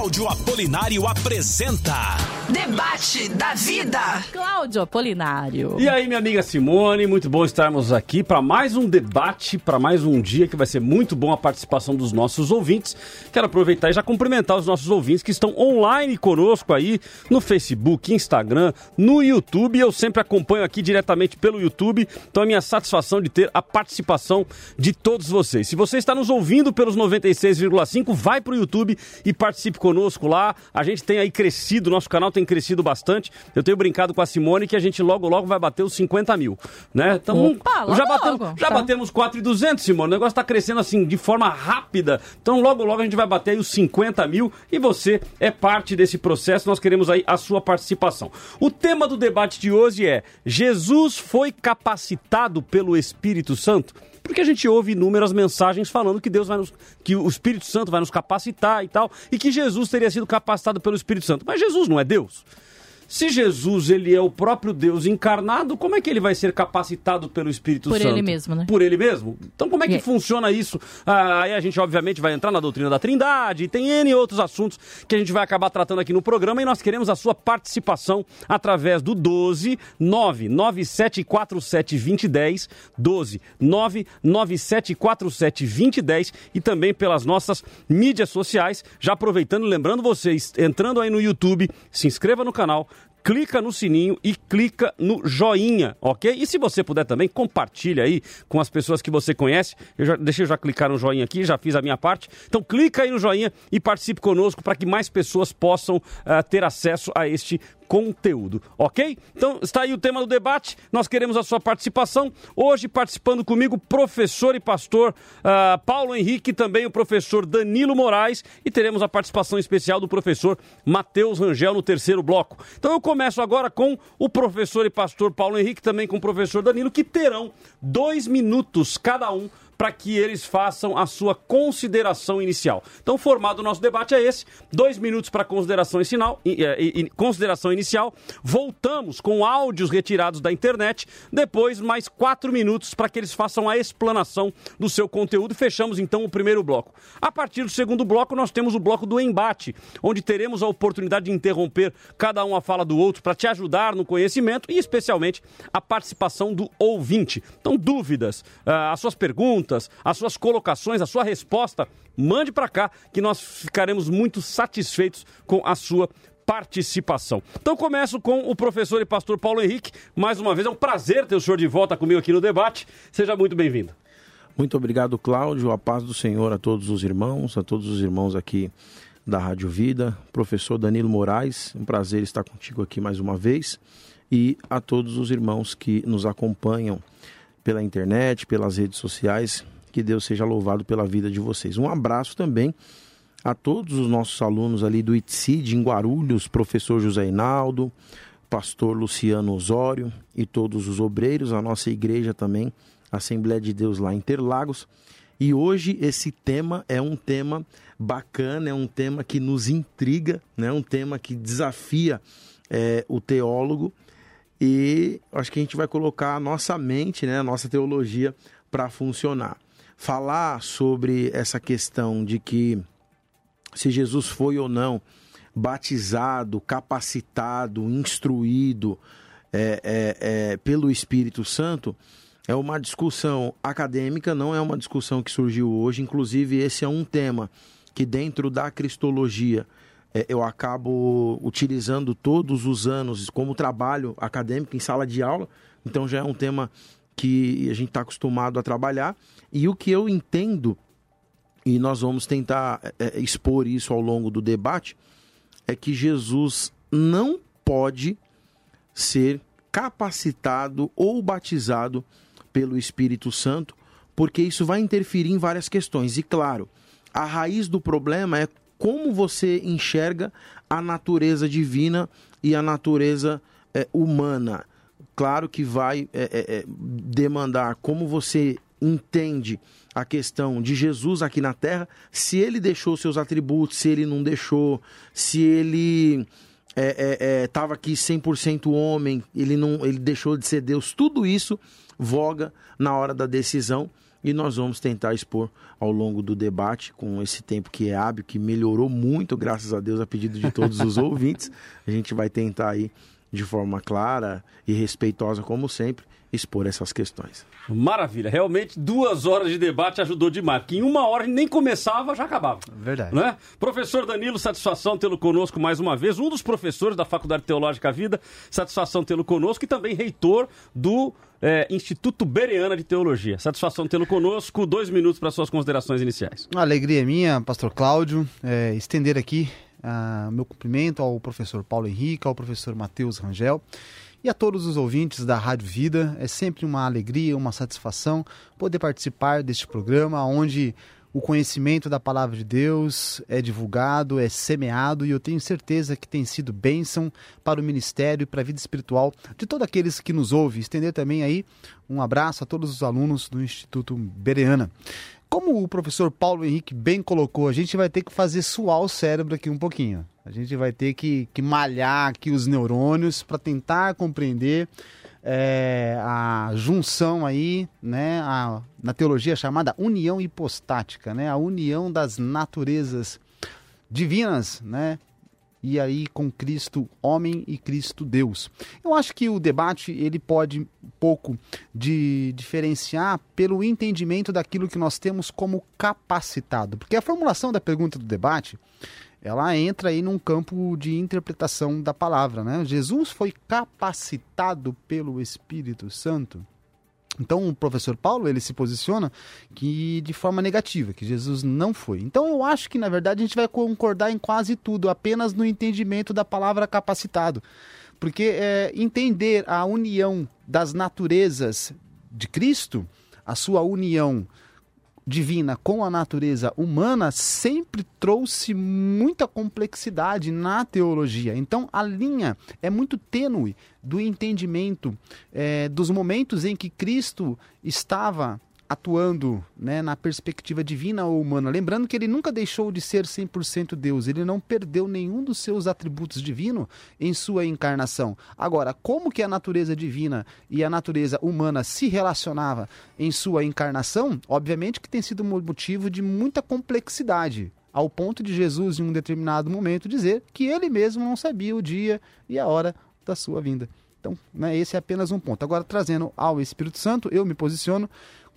Cláudio Apolinário apresenta Debate da Vida. Cláudio Apolinário. E aí, minha amiga Simone, muito bom estarmos aqui para mais um debate, para mais um dia que vai ser muito bom a participação dos nossos ouvintes. Quero aproveitar e já cumprimentar os nossos ouvintes que estão online conosco aí no Facebook, Instagram, no YouTube. Eu sempre acompanho aqui diretamente pelo YouTube, então é minha satisfação de ter a participação de todos vocês. Se você está nos ouvindo pelos 96,5, vai para o YouTube e participe conosco lá. A gente tem aí crescido, nosso canal tem crescido bastante. Eu tenho brincado com a Simone que a gente logo, logo vai bater os 50 mil, né? Então, Opa, logo, já batemos, logo. já Tá. batemos 4,200, Simone. O negócio está crescendo assim de forma rápida. Então, logo, logo a gente vai bater aí os 50 mil e você é parte desse processo. Nós queremos aí a sua participação. O tema do debate de hoje é: Jesus foi capacitado pelo Espírito Santo? Porque a gente ouve inúmeras mensagens falando que Deus vai nos, que o Espírito Santo vai nos capacitar e tal, e que Jesus teria sido capacitado pelo Espírito Santo. Mas Jesus não é Deus. Se Jesus ele é o próprio Deus encarnado, como é que ele vai ser capacitado pelo Espírito Por Santo? ele mesmo, né? Por ele mesmo? Então como é que É. funciona isso? Ah, aí a gente obviamente vai entrar na doutrina da Trindade, e tem N outros assuntos que a gente vai acabar tratando aqui no programa e nós queremos a sua participação através do 12 99747 2010, 12 99747 2010 e também pelas nossas mídias sociais. Já aproveitando, lembrando vocês, entrando aí no YouTube, se inscreva no canal, clica no sininho e clica no joinha, ok? E se você puder também, compartilha aí com as pessoas que você conhece. Eu já, deixa eu já clicar no joinha aqui, já fiz a minha parte. Então clica aí no joinha e participe conosco para que mais pessoas possam ah, ter acesso a este conteúdo, ok? Então está aí o tema do debate, nós queremos a sua participação. Hoje participando comigo, professor e pastor ah, Paulo Henrique, também o professor Danilo Moraes e teremos a participação especial do professor Matheus Rangel no terceiro bloco. Então eu começo agora com o professor e pastor Paulo Henrique, também com o professor Danilo, que terão dois minutos cada um para que eles façam a sua consideração inicial. Então, o formato do nosso debate é esse: dois minutos para consideração, e- e- consideração inicial. Voltamos com áudios retirados da internet. Depois, mais quatro minutos para que eles façam a explanação do seu conteúdo. Fechamos então o primeiro bloco. A partir do segundo bloco, nós temos o bloco do embate, onde teremos a oportunidade de interromper cada um a fala do outro para te ajudar no conhecimento e, especialmente, a participação do ouvinte. Então, dúvidas, ah, as suas perguntas, as suas colocações, a sua resposta, mande para cá que nós ficaremos muito satisfeitos com a sua participação. Então começo com o professor e pastor Paulo Henrique. Mais uma vez é um prazer ter o senhor de volta comigo aqui no debate. Seja muito bem-vindo. Muito obrigado, Cláudio. A paz do Senhor a todos os irmãos, a todos os irmãos aqui da Rádio Vida. Professor Danilo Moraes, um prazer estar contigo aqui mais uma vez. E a todos os irmãos que nos acompanham pela internet, pelas redes sociais. Que Deus seja louvado pela vida de vocês. Um abraço também a todos os nossos alunos ali do ITCID em Guarulhos, professor José Hinaldo, pastor Luciano Osório e todos os obreiros, a nossa igreja também, Assembleia de Deus lá em Interlagos. E hoje esse tema é um tema bacana, é um tema que nos intriga, né? um tema que desafia eh, o teólogo e acho que a gente vai colocar a nossa mente, né, a nossa teologia para funcionar. Falar sobre essa questão de que se Jesus foi ou não batizado, capacitado, instruído é, é, é, pelo Espírito Santo, é uma discussão acadêmica, não é uma discussão que surgiu hoje. Inclusive, esse é um tema que, dentro da cristologia, eu acabo utilizando todos os anos como trabalho acadêmico em sala de aula. Então, já é um tema que a gente está acostumado a trabalhar. E o que eu entendo e nós vamos tentar é, expor isso ao longo do debate, é que Jesus não pode ser capacitado ou batizado pelo Espírito Santo, porque isso vai interferir em várias questões. E claro, a raiz do problema é como você enxerga a natureza divina e a natureza é, humana. Claro que vai é, é, é, demandar como você entende a questão de Jesus aqui na Terra, se ele deixou seus atributos, se ele não deixou, se ele estava aqui 100% homem, ele não ele deixou de ser Deus, tudo isso voga na hora da decisão e nós vamos tentar expor ao longo do debate, com esse tempo que é hábil, que melhorou muito, graças a Deus, a pedido de todos os ouvintes. A gente vai tentar aí, de forma clara e respeitosa, como sempre, expor essas questões. Maravilha, realmente duas horas de debate ajudou demais, porque em uma hora nem começava, já acabava. Verdade. Né? Professor Danilo, satisfação tê-lo conosco mais uma vez, um dos professores da Faculdade Teológica Vida, satisfação tê-lo conosco e também reitor do é, Instituto Bereana de Teologia. Satisfação tê-lo conosco, dois minutos para suas considerações iniciais. Uma alegria minha, pastor Cláudio, é, estender aqui uh, meu cumprimento ao professor Paulo Henrique, ao professor Matheus Rangel e a todos os ouvintes da Rádio Vida. É sempre uma alegria, uma satisfação poder participar deste programa onde o conhecimento da palavra de Deus é divulgado, é semeado e eu tenho certeza que tem sido bênção para o ministério e para a vida espiritual de todos aqueles que nos ouvem. Estender também aí um abraço a todos os alunos do Instituto Bereana. Como o professor Paulo Henrique bem colocou, a gente vai ter que fazer suar o cérebro aqui um pouquinho. A gente vai ter que, que malhar aqui os neurônios para tentar compreender é, a junção aí, né, a, na teologia chamada união hipostática, né, a união das naturezas divinas, né, e aí com Cristo homem e Cristo Deus. Eu acho que o debate ele pode um pouco de diferenciar pelo entendimento daquilo que nós temos como capacitado, porque a formulação da pergunta do debate ela entra aí num campo de interpretação da palavra, né? Jesus foi capacitado pelo Espírito Santo. Então o professor Paulo ele se posiciona que de forma negativa, que Jesus não foi. Então eu acho que na verdade a gente vai concordar em quase tudo, apenas no entendimento da palavra capacitado, porque é, entender a união das naturezas de Cristo, a sua união divina com a natureza humana sempre trouxe muita complexidade na teologia. Então a linha é muito tênue do entendimento é, dos momentos em que Cristo estava atuando né, na perspectiva divina ou humana. Lembrando que ele nunca deixou de ser 100% Deus, ele não perdeu nenhum dos seus atributos divinos em sua encarnação. Agora, como que a natureza divina e a natureza humana se relacionava em sua encarnação? Obviamente que tem sido motivo de muita complexidade, ao ponto de Jesus, em um determinado momento, dizer que ele mesmo não sabia o dia e a hora da sua vinda. Então, né, esse é apenas um ponto. Agora, trazendo ao Espírito Santo, eu me posiciono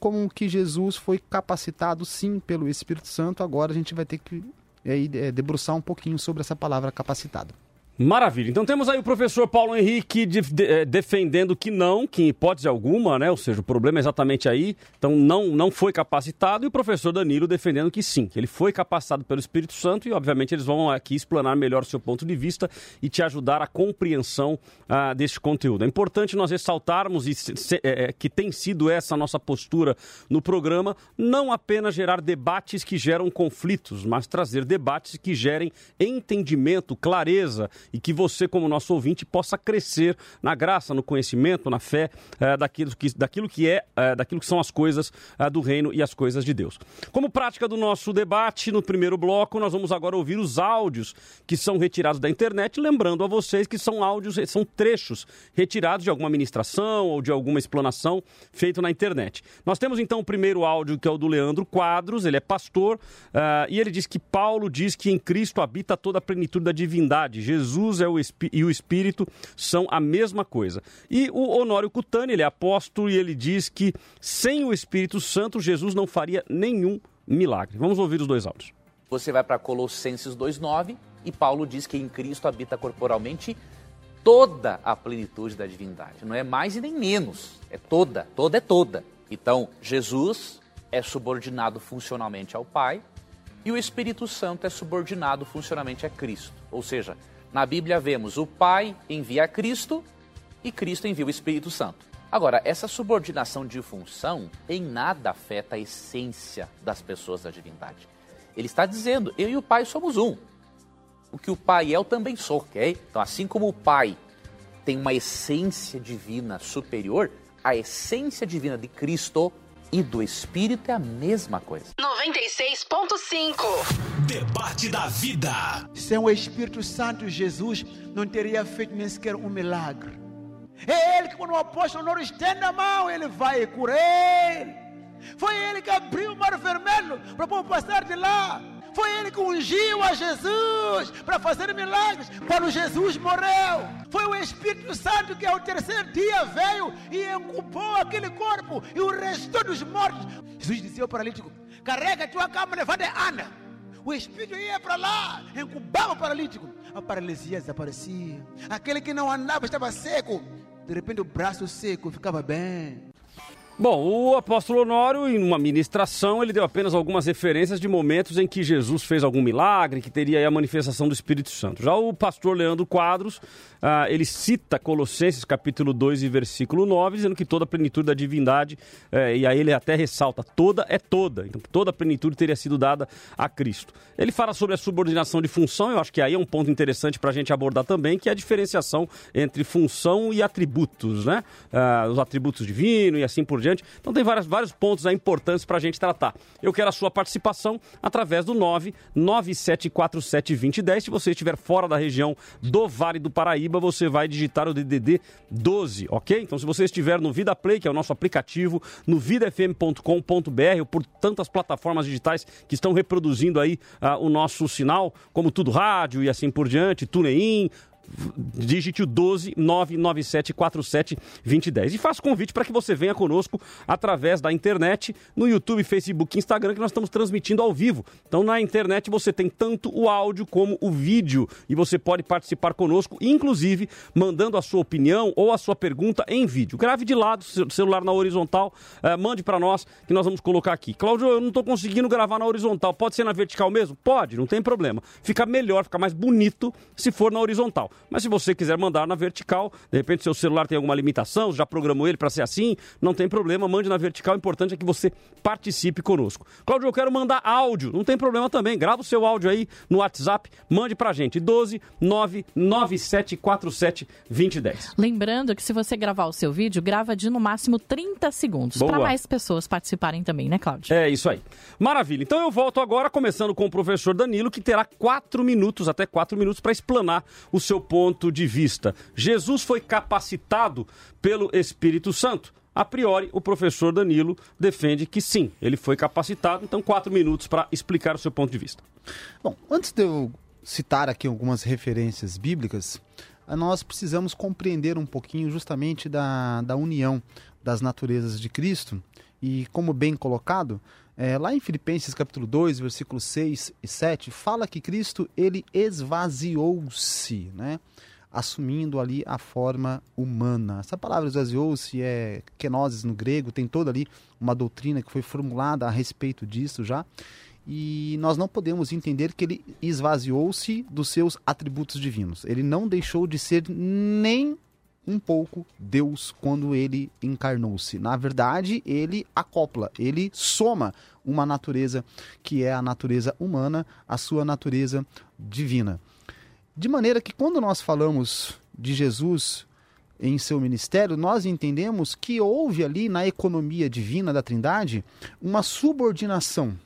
como que Jesus foi capacitado sim pelo Espírito Santo. Agora a gente vai ter que é, debruçar um pouquinho sobre essa palavra capacitado. Maravilha. Então temos aí o professor Paulo Henrique de, de, eh, defendendo que não, que em hipótese alguma, né? Ou seja, o problema é exatamente aí. Então não, não foi capacitado. E o professor Danilo defendendo que sim, que ele foi capacitado pelo Espírito Santo e, obviamente, eles vão aqui explanar melhor o seu ponto de vista e te ajudar a compreensão ah, deste conteúdo. É importante nós ressaltarmos e se, é, que tem sido essa nossa postura no programa, não apenas gerar debates que geram conflitos, mas trazer debates que gerem entendimento, clareza e que você, como nosso ouvinte, possa crescer na graça, no conhecimento, na fé é, daquilo, que, daquilo que é, é, daquilo que são as coisas é, do reino e as coisas de Deus. Como prática do nosso debate, no primeiro bloco, nós vamos agora ouvir os áudios que são retirados da internet, lembrando a vocês que são áudios, são trechos retirados de alguma ministração ou de alguma explanação feito na internet. Nós temos então o primeiro áudio que é o do Leandro Quadros, ele é pastor, uh, e ele diz que Paulo diz que em Cristo habita toda a plenitude da divindade. Jesus Jesus é o e o Espírito são a mesma coisa. E o Honório Cutani, ele é apóstolo e ele diz que sem o Espírito Santo, Jesus não faria nenhum milagre. Vamos ouvir os dois áudios. Você vai para Colossenses 2,9 e Paulo diz que em Cristo habita corporalmente toda a plenitude da divindade. Não é mais e nem menos, é toda, toda é toda. Então, Jesus é subordinado funcionalmente ao Pai e o Espírito Santo é subordinado funcionalmente a Cristo. Ou seja, na Bíblia vemos o Pai envia Cristo e Cristo envia o Espírito Santo. Agora, essa subordinação de função em nada afeta a essência das pessoas da divindade. Ele está dizendo: eu e o Pai somos um. O que o Pai é, eu também sou, ok? Então, assim como o Pai tem uma essência divina superior, a essência divina de Cristo e do Espírito é a mesma coisa. 96.5 Debate da vida. Sem o Espírito Santo, Jesus não teria feito nem sequer um milagre. É Ele que, quando o apóstolo não estende a mão, ele vai curar ele. Foi ele que abriu o mar vermelho para o povo passar de lá. Foi ele que ungiu a Jesus para fazer milagres quando Jesus morreu. Foi o Espírito Santo que ao terceiro dia veio e ocupou aquele corpo e o restou dos mortos. Jesus dizia ao paralítico: carrega a tua cama, levanta e anda. O Espírito ia para lá, incubava o paralítico. A paralisia desaparecia. Aquele que não andava estava seco. De repente o braço seco ficava bem. Bom, o apóstolo Honório, em uma ministração, ele deu apenas algumas referências de momentos em que Jesus fez algum milagre, que teria a manifestação do Espírito Santo. Já o pastor Leandro Quadros, ah, ele cita Colossenses capítulo 2 e versículo 9, dizendo que toda a plenitude da divindade, eh, e aí ele até ressalta, toda é toda, então toda a plenitude teria sido dada a Cristo. Ele fala sobre a subordinação de função, eu acho que aí é um ponto interessante para a gente abordar também, que é a diferenciação entre função e atributos, né? Ah, os atributos divinos e assim por diante. Então tem várias, vários pontos aí importantes para a gente tratar. Eu quero a sua participação através do 997472010. Se você estiver fora da região do Vale do Paraíba, você vai digitar o DDD 12, ok? Então se você estiver no Vida Play, que é o nosso aplicativo, no vidafm.com.br ou por tantas plataformas digitais que estão reproduzindo aí ah, o nosso sinal, como Tudo Rádio e assim por diante, TuneIn, digite o 12 99747 2010. E faço convite para que você venha conosco através da internet, no YouTube, Facebook Instagram, que nós estamos transmitindo ao vivo. Então, na internet você tem tanto o áudio como o vídeo e você pode participar conosco, inclusive mandando a sua opinião ou a sua pergunta em vídeo. Grave de lado, celular na horizontal, eh, mande para nós que nós vamos colocar aqui. Cláudio, eu não estou conseguindo gravar na horizontal. Pode ser na vertical mesmo? Pode, não tem problema. Fica melhor, fica mais bonito se for na horizontal. Mas se você quiser mandar na vertical, de repente seu celular tem alguma limitação, já programou ele para ser assim, não tem problema, mande na vertical. O importante é que você participe conosco. Cláudio, eu quero mandar áudio, não tem problema também. Grava o seu áudio aí no WhatsApp, mande pra gente. 12 99747 2010. Lembrando que se você gravar o seu vídeo, grava de no máximo 30 segundos, para mais pessoas participarem também, né, Cláudio? É isso aí. Maravilha. Então eu volto agora, começando com o professor Danilo, que terá quatro minutos, até quatro minutos, para explanar o seu ponto de vista. Jesus foi capacitado pelo Espírito Santo. A priori, o professor Danilo defende que sim, ele foi capacitado. Então, quatro minutos para explicar o seu ponto de vista. Bom, antes de eu citar aqui algumas referências bíblicas, ah, nós precisamos compreender um pouquinho justamente da, da união das naturezas de Cristo. E como bem colocado, é, lá em Filipenses capítulo 2, versículos 6 e 7, fala que Cristo ele esvaziou-se, né? assumindo ali a forma humana. Essa palavra esvaziou-se é kenosis no grego, tem toda ali uma doutrina que foi formulada a respeito disso já. E nós não podemos entender que ele esvaziou-se dos seus atributos divinos. Ele não deixou de ser nem um pouco Deus quando ele encarnou-se. Na verdade, ele acopla, ele soma uma natureza que é a natureza humana à sua natureza divina. De maneira que quando nós falamos de Jesus em seu ministério, nós entendemos que houve ali na economia divina da Trindade uma subordinação.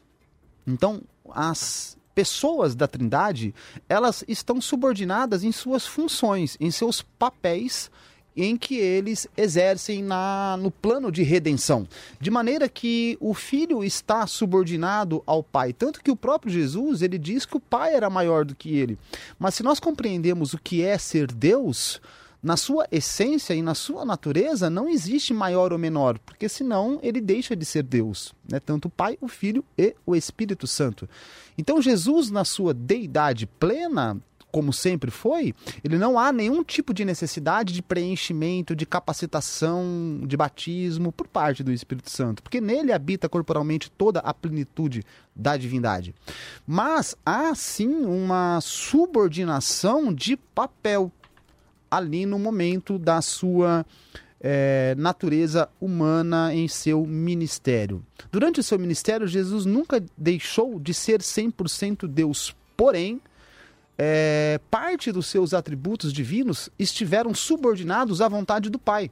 Então, as pessoas da Trindade, elas estão subordinadas em suas funções, em seus papéis em que eles exercem na, no plano de redenção. De maneira que o filho está subordinado ao pai. Tanto que o próprio Jesus ele diz que o pai era maior do que ele. Mas se nós compreendemos o que é ser Deus, na sua essência e na sua natureza não existe maior ou menor, porque senão ele deixa de ser Deus, né? tanto o Pai, o Filho e o Espírito Santo. Então Jesus, na sua deidade plena, como sempre foi, ele não há nenhum tipo de necessidade de preenchimento, de capacitação, de batismo por parte do Espírito Santo, porque nele habita corporalmente toda a plenitude da divindade. Mas há sim uma subordinação de papel ali no momento da sua é, natureza humana em seu ministério. Durante o seu ministério, Jesus nunca deixou de ser 100% Deus, porém, é, parte dos seus atributos divinos estiveram subordinados à vontade do Pai.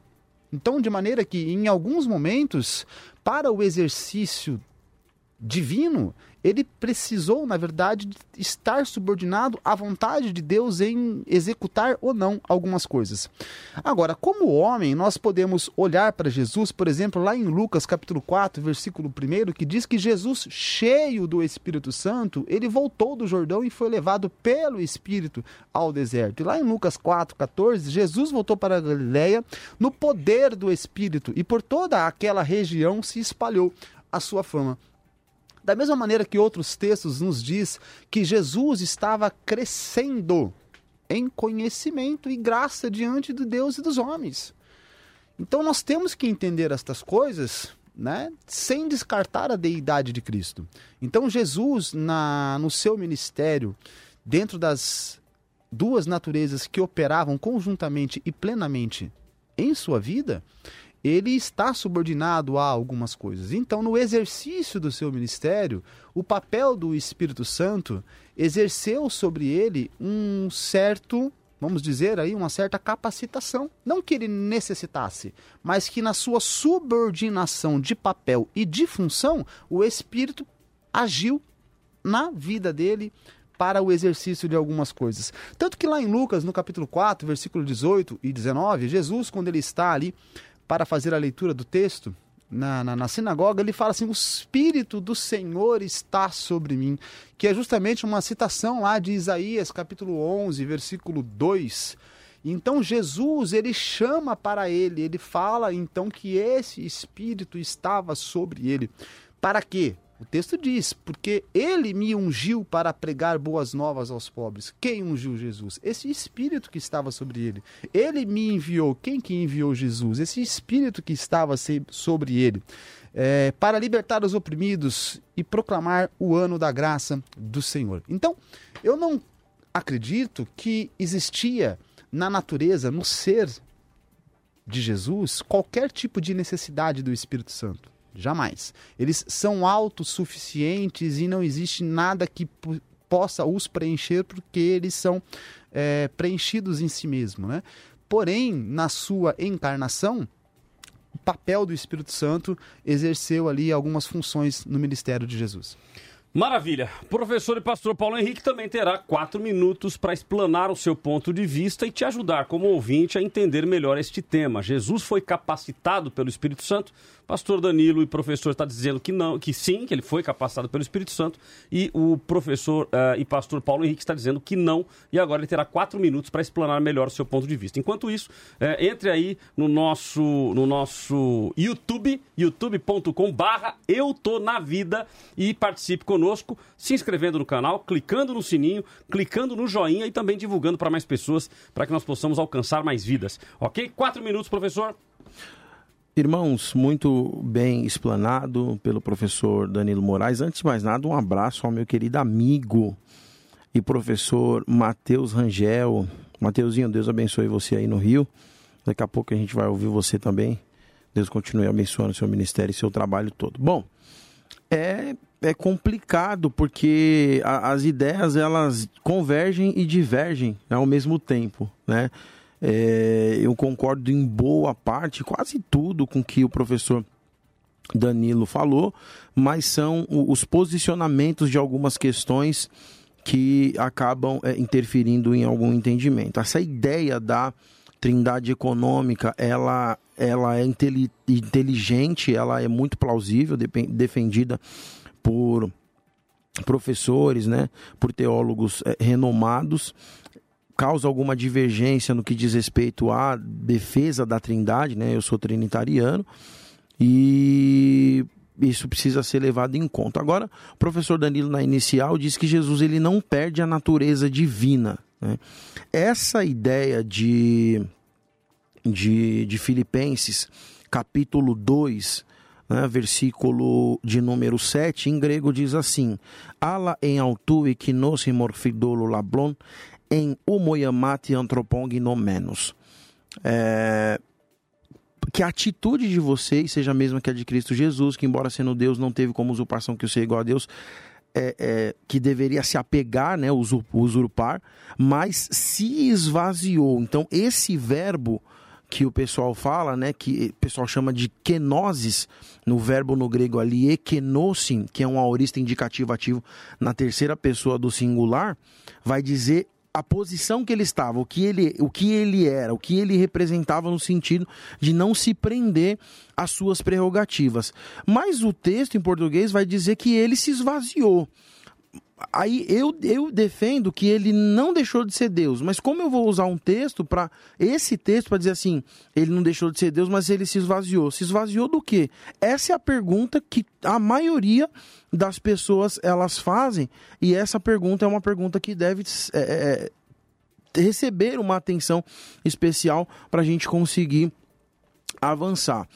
Então, de maneira que, em alguns momentos, para o exercício divino, ele precisou, na verdade, estar subordinado à vontade de Deus em executar ou não algumas coisas. Agora, como homem, nós podemos olhar para Jesus, por exemplo, lá em Lucas capítulo 4, versículo 1, que diz que Jesus, cheio do Espírito Santo, ele voltou do Jordão e foi levado pelo Espírito ao deserto. E lá em Lucas 4, 14, Jesus voltou para a Galiléia no poder do Espírito e por toda aquela região se espalhou a sua fama. Da mesma maneira que outros textos nos diz que Jesus estava crescendo em conhecimento e graça diante de Deus e dos homens. Então nós temos que entender estas coisas, né, sem descartar a deidade de Cristo. Então Jesus na no seu ministério, dentro das duas naturezas que operavam conjuntamente e plenamente em sua vida, ele está subordinado a algumas coisas. Então, no exercício do seu ministério, o papel do Espírito Santo exerceu sobre ele um certo, vamos dizer aí, uma certa capacitação. Não que ele necessitasse, mas que na sua subordinação de papel e de função, o Espírito agiu na vida dele para o exercício de algumas coisas. Tanto que lá em Lucas, no capítulo 4, versículo 18 e 19, Jesus, quando ele está ali para fazer a leitura do texto, na, na, na, sinagoga, ele fala assim: O Espírito do Senhor está sobre mim, que é justamente uma citação lá de Isaías, capítulo 11, versículo 2. Então Jesus, ele chama para ele, ele fala então que esse Espírito estava sobre ele. Para quê? O texto diz: porque ele me ungiu para pregar boas novas aos pobres. Quem ungiu Jesus? Esse espírito que estava sobre ele. Ele me enviou. Quem que enviou Jesus? Esse espírito que estava sobre ele. É, para libertar os oprimidos e proclamar o ano da graça do Senhor. Então, eu não acredito que existia na natureza, no ser de Jesus, qualquer tipo de necessidade do Espírito Santo. Jamais. Eles são autossuficientes e não existe nada que possa os preencher porque eles são é, preenchidos em si mesmo. Né? Porém, na sua encarnação, o papel do Espírito Santo exerceu ali algumas funções no ministério de Jesus. Maravilha. Professor e pastor Paulo Henrique também terá quatro minutos para explanar o seu ponto de vista e te ajudar, como ouvinte, a entender melhor este tema. Jesus foi capacitado pelo Espírito Santo Pastor Danilo e professor está dizendo que não, que sim, que ele foi capacitado pelo Espírito Santo, e o professor uh, e pastor Paulo Henrique está dizendo que não, e agora ele terá quatro minutos para explanar melhor o seu ponto de vista. Enquanto isso, uh, entre aí no nosso, no nosso YouTube, youtube.com barra Eu Tô Na Vida e participe conosco, se inscrevendo no canal, clicando no sininho, clicando no joinha e também divulgando para mais pessoas, para que nós possamos alcançar mais vidas. Ok? Quatro minutos, professor. Irmãos, muito bem explanado pelo professor Danilo Moraes. Antes de mais nada, um abraço ao meu querido amigo e professor Matheus Rangel. Mateuzinho, Deus abençoe você aí no Rio. Daqui a pouco a gente vai ouvir você também. Deus continue abençoando seu ministério e seu trabalho todo. Bom, é, é complicado porque a, as ideias elas convergem e divergem ao mesmo tempo, né? É, eu concordo em boa parte, quase tudo com que o professor Danilo falou, mas são os posicionamentos de algumas questões que acabam é, interferindo em algum entendimento. Essa ideia da trindade econômica, ela, ela é inteligente, ela é muito plausível, defendida por professores, né, por teólogos é, renomados causa alguma divergência no que diz respeito à defesa da Trindade, né? Eu sou trinitariano e isso precisa ser levado em conta. Agora, o professor Danilo na inicial diz que Jesus ele não perde a natureza divina. Né? Essa ideia de, de, de Filipenses, capítulo 2, né, versículo de número 7, em grego diz assim: Ala em e que nos morfidolo lablon em Umoyamati Antropong no menos. É, que a atitude de vocês seja a mesma que a de Cristo Jesus, que embora sendo Deus não teve como usurpação que o ser igual a Deus, é, é, que deveria se apegar, né, usurpar, mas se esvaziou. Então esse verbo que o pessoal fala, né, que o pessoal chama de kenosis, no verbo no grego ali, ekenosin, que é um aorista indicativo ativo na terceira pessoa do singular, vai dizer a posição que ele estava, o que ele, o que ele era, o que ele representava no sentido de não se prender às suas prerrogativas. Mas o texto em português vai dizer que ele se esvaziou aí eu, eu defendo que ele não deixou de ser Deus, mas como eu vou usar um texto para esse texto para dizer assim, ele não deixou de ser Deus, mas ele se esvaziou. Se esvaziou do quê? Essa é a pergunta que a maioria das pessoas elas fazem e essa pergunta é uma pergunta que deve é, é, receber uma atenção especial para a gente conseguir avançar.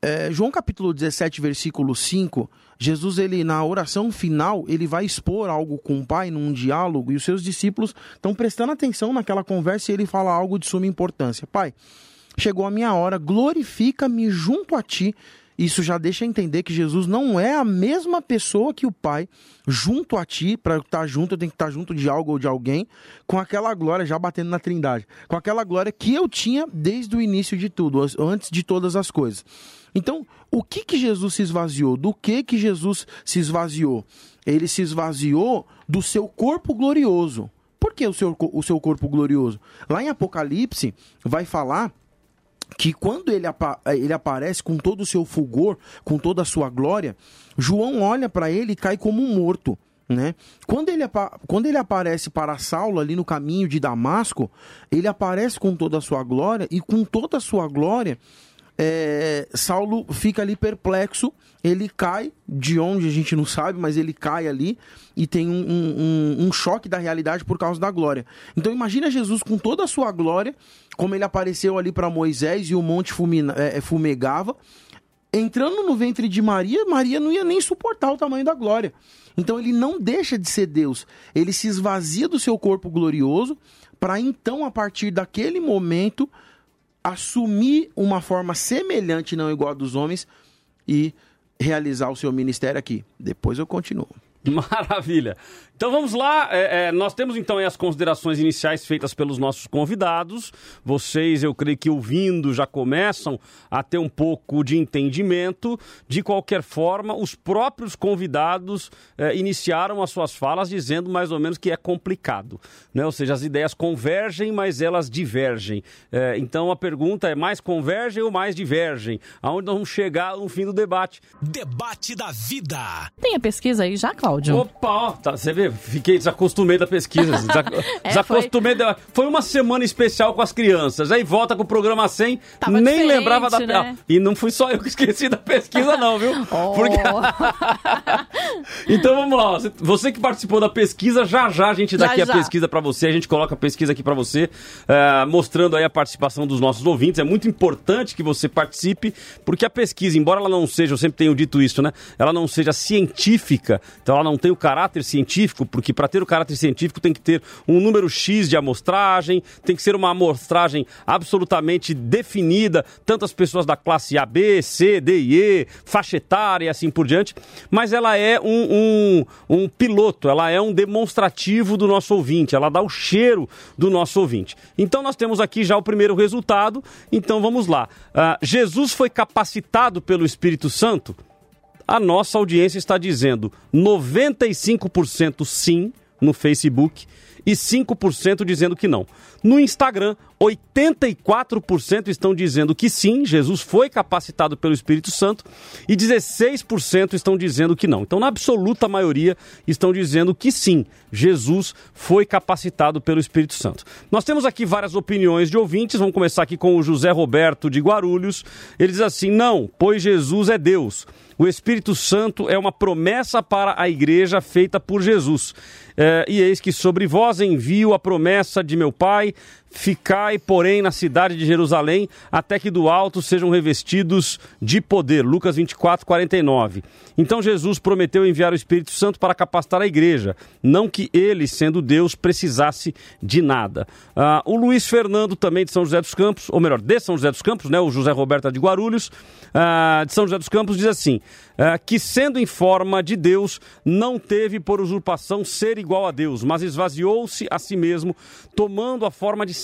É, João capítulo 17, versículo 5 Jesus, ele na oração final, ele vai expor algo com o Pai num diálogo e os seus discípulos estão prestando atenção naquela conversa e ele fala algo de suma importância. Pai, chegou a minha hora, glorifica-me junto a ti. Isso já deixa entender que Jesus não é a mesma pessoa que o Pai, junto a ti, para estar junto, eu tenho que estar junto de algo ou de alguém, com aquela glória, já batendo na trindade, com aquela glória que eu tinha desde o início de tudo, antes de todas as coisas. Então, o que que Jesus se esvaziou? Do que que Jesus se esvaziou? Ele se esvaziou do seu corpo glorioso. Por que o seu, o seu corpo glorioso? Lá em Apocalipse vai falar que quando ele, ele aparece com todo o seu fulgor, com toda a sua glória, João olha para ele e cai como um morto. Né? Quando, ele, quando ele aparece para Saulo ali no caminho de Damasco, ele aparece com toda a sua glória e com toda a sua glória é, Saulo fica ali perplexo, ele cai de onde a gente não sabe, mas ele cai ali e tem um, um, um, choque da realidade por causa da glória. Então imagina Jesus com toda a sua glória, como ele apareceu ali para Moisés e o monte fumina, é, é, fumegava, entrando no ventre de Maria, Maria não ia nem suportar o tamanho da glória. Então ele não deixa de ser Deus, ele se esvazia do seu corpo glorioso para então a partir daquele momento assumir uma forma semelhante, não igual a dos homens, e realizar o seu ministério aqui. Depois eu continuo. Maravilha. Então vamos lá. É, é, nós temos então as considerações iniciais feitas pelos nossos convidados. Vocês, eu creio que ouvindo, já começam a ter um pouco de entendimento. De qualquer forma, os próprios convidados é, iniciaram as suas falas dizendo mais ou menos que é complicado. Né? Ou seja, as ideias convergem, mas elas divergem. É, então a pergunta é: mais convergem ou mais divergem? Aonde nós vamos chegar no fim do debate? Debate da vida. Tem a pesquisa aí já, Cláudio? Opa, ó, tá, você vê, fiquei desacostumei da pesquisa. é, desacostumei foi... Da... foi uma semana especial com as crianças. Aí volta com o programa 100, Tava nem lembrava da. Né? E não fui só eu que esqueci da pesquisa, não, viu? Oh. Porque... então vamos lá. Você que participou da pesquisa, já já a gente dá já, aqui já. a pesquisa para você. A gente coloca a pesquisa aqui para você, uh, mostrando aí a participação dos nossos ouvintes. É muito importante que você participe, porque a pesquisa, embora ela não seja, eu sempre tenho dito isso, né? Ela não seja científica, então ela não tem o caráter científico, porque para ter o caráter científico tem que ter um número X de amostragem, tem que ser uma amostragem absolutamente definida, tantas pessoas da classe A, B, C, D e E, faixa etária e assim por diante, mas ela é um, um, um piloto, ela é um demonstrativo do nosso ouvinte, ela dá o cheiro do nosso ouvinte. Então nós temos aqui já o primeiro resultado, então vamos lá. Uh, Jesus foi capacitado pelo Espírito Santo? A nossa audiência está dizendo 95% sim no Facebook e 5% dizendo que não. No Instagram, 84% estão dizendo que sim, Jesus foi capacitado pelo Espírito Santo, e 16% estão dizendo que não. Então, na absoluta maioria, estão dizendo que sim, Jesus foi capacitado pelo Espírito Santo. Nós temos aqui várias opiniões de ouvintes, vamos começar aqui com o José Roberto de Guarulhos. Ele diz assim: não, pois Jesus é Deus. O Espírito Santo é uma promessa para a igreja feita por Jesus. É, e eis que sobre vós envio a promessa de meu Pai, Ficai, porém, na cidade de Jerusalém, até que do alto sejam revestidos de poder. Lucas 24, 49. Então Jesus prometeu enviar o Espírito Santo para capacitar a igreja, não que ele, sendo Deus, precisasse de nada. Ah, o Luiz Fernando, também de São José dos Campos, ou melhor, de São José dos Campos, né, o José Roberto de Guarulhos, ah, de São José dos Campos, diz assim: ah, que sendo em forma de Deus, não teve por usurpação ser igual a Deus, mas esvaziou-se a si mesmo, tomando a forma de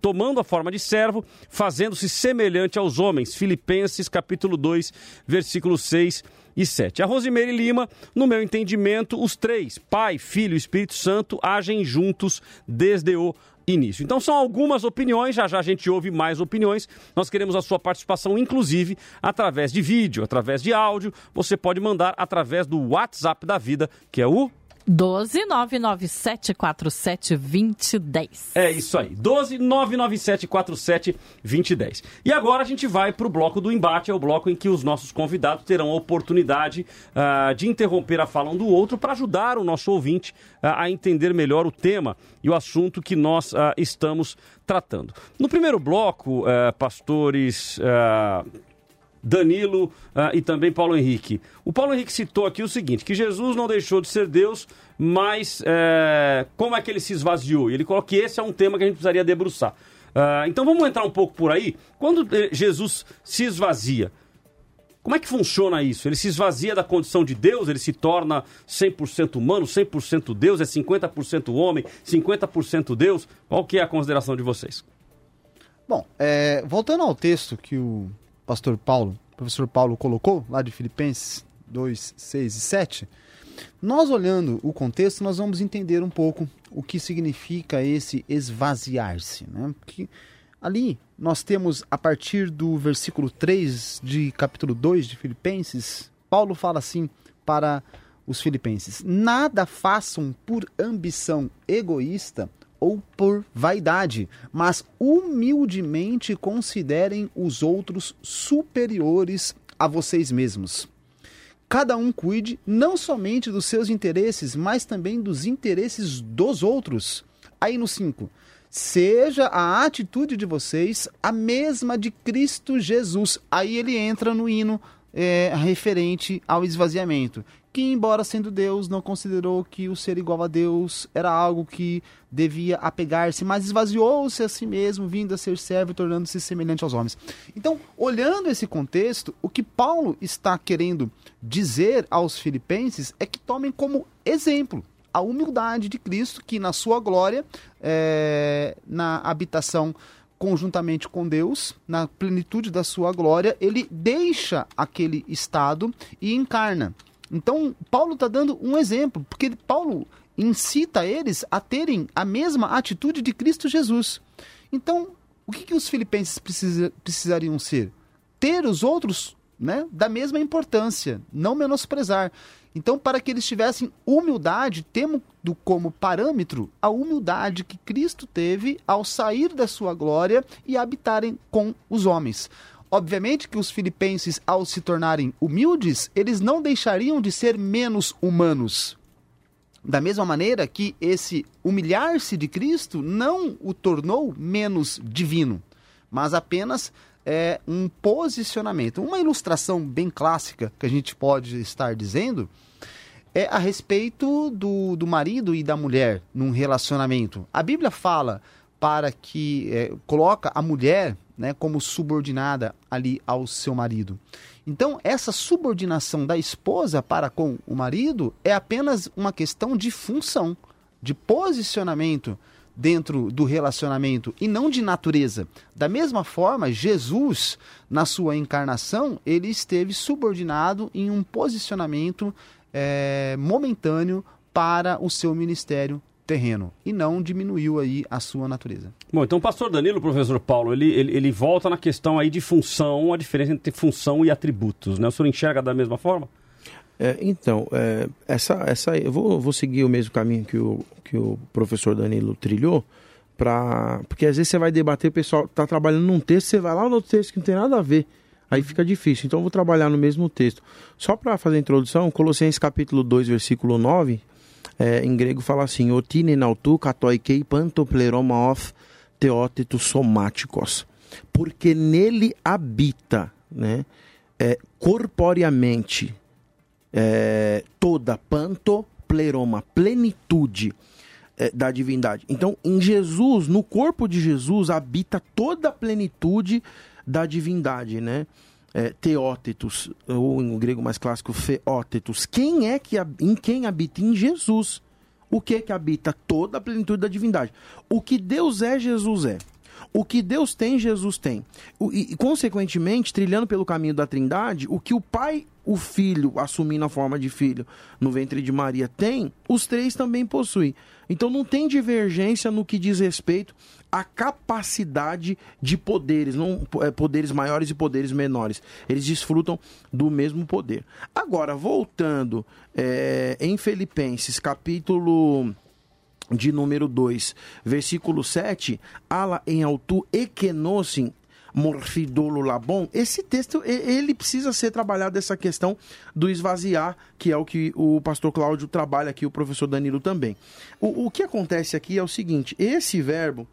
tomando a forma de servo, fazendo-se semelhante aos homens. Filipenses capítulo 2, versículo 6 e 7. A Rosimeire Lima, no meu entendimento, os três, Pai, Filho e Espírito Santo, agem juntos desde o início. Então são algumas opiniões, já já a gente ouve mais opiniões. Nós queremos a sua participação, inclusive através de vídeo, através de áudio. Você pode mandar através do WhatsApp da vida, que é o 12 997 47 2010. É isso aí. 12 997 47 2010. E agora a gente vai para o bloco do embate, é o bloco em que os nossos convidados terão a oportunidade uh, de interromper a fala um do outro para ajudar o nosso ouvinte uh, a entender melhor o tema e o assunto que nós uh, estamos tratando. No primeiro bloco, pastores Danilo uh, e também Paulo Henrique. O Paulo Henrique citou aqui o seguinte: que Jesus não deixou de ser Deus, mas é, como é que ele se esvaziou? E ele coloca que esse é um tema que a gente precisaria debruçar. Uh, então vamos entrar um pouco por aí. Quando eh, Jesus se esvazia, como é que funciona isso? Ele se esvazia da condição de Deus, ele se torna 100% humano, 100% Deus, é 50% homem, 50% Deus? Qual que é a consideração de vocês? Bom, é, voltando ao texto que o pastor Paulo, professor Paulo colocou, lá de Filipenses 2, 6 e 7, nós olhando o contexto, nós vamos entender um pouco o que significa esse esvaziar-se. Né? Porque ali nós temos, a partir do versículo 3 de capítulo 2 de Filipenses, Paulo fala assim para os filipenses: Nada façam por ambição egoísta ou por vaidade, mas humildemente considerem os outros superiores a vocês mesmos. Cada um cuide não somente dos seus interesses, mas também dos interesses dos outros. Aí no 5. Seja a atitude de vocês a mesma de Cristo Jesus. Aí ele entra no hino é, referente ao esvaziamento que, embora sendo Deus, não considerou que o ser igual a Deus era algo que devia apegar-se, mas esvaziou-se a si mesmo, vindo a ser servo e tornando-se semelhante aos homens. Então, olhando esse contexto, o que Paulo está querendo dizer aos filipenses é que tomem como exemplo a humildade de Cristo, que na sua glória, é, na habitação conjuntamente com Deus, na plenitude da sua glória, ele deixa aquele estado e encarna. Então, Paulo está dando um exemplo, porque Paulo incita eles a terem a mesma atitude de Cristo Jesus. Então, o que, que os filipenses precisa, precisariam ser? Ter os outros né, da mesma importância, não menosprezar. Então, para que eles tivessem humildade, tendo como parâmetro a humildade que Cristo teve ao sair da sua glória e habitarem com os homens. Obviamente que os filipenses, ao se tornarem humildes, eles não deixariam de ser menos humanos. Da mesma maneira que esse humilhar-se de Cristo não o tornou menos divino, mas apenas é um posicionamento. Uma ilustração bem clássica que a gente pode estar dizendo é a respeito do, do marido e da mulher num relacionamento. A Bíblia fala para que é, coloca a mulher né, como subordinada ali ao seu marido. Então, essa subordinação da esposa para com o marido é apenas uma questão de função, de posicionamento dentro do relacionamento e não de natureza. Da mesma forma, Jesus, na sua encarnação, ele esteve subordinado em um posicionamento é, momentâneo para o seu ministério terreno e não diminuiu aí a sua natureza. Bom, então o pastor Danilo, professor Paulo, ele, ele, ele volta na questão aí de função, a diferença entre função e atributos, né? O senhor enxerga da mesma forma? É, então, é, essa, essa, eu vou, vou seguir o mesmo caminho que o, que o professor Danilo trilhou, pra, porque às vezes você vai debater, o pessoal está trabalhando num texto, você vai lá no outro texto que não tem nada a ver. Aí fica difícil. Então eu vou trabalhar no mesmo texto. Só para fazer a introdução, Colossenses capítulo 2, versículo 9, é, em grego fala assim: Otine nautu katoikei pantopleromos teótetos somáticos. Porque nele habita, né, é, corporeamente, é, toda pantopleroma, plenitude é, da divindade. Então, em Jesus, no corpo de Jesus, habita toda a plenitude da divindade, né? É, teótetos, ou em grego mais clássico, feótetos. Quem é que em quem habita? Em Jesus. O que é que habita? Toda a plenitude da divindade. O que Deus é, Jesus é. O que Deus tem, Jesus tem. E, consequentemente, trilhando pelo caminho da Trindade, o que o Pai, o Filho, assumindo a forma de filho no ventre de Maria, tem, os três também possuem. Então não tem divergência no que diz respeito à capacidade de poderes, não é, poderes maiores e poderes menores. Eles desfrutam do mesmo poder. Agora, voltando é, em Filipenses, capítulo de número 2, versículo 7, ala em altu ekenosin morfidolo labon, esse texto ele precisa ser trabalhado essa questão do esvaziar, que é o que o pastor Cláudio trabalha aqui, o professor Danilo também. O, o que acontece aqui é o seguinte, esse verbo,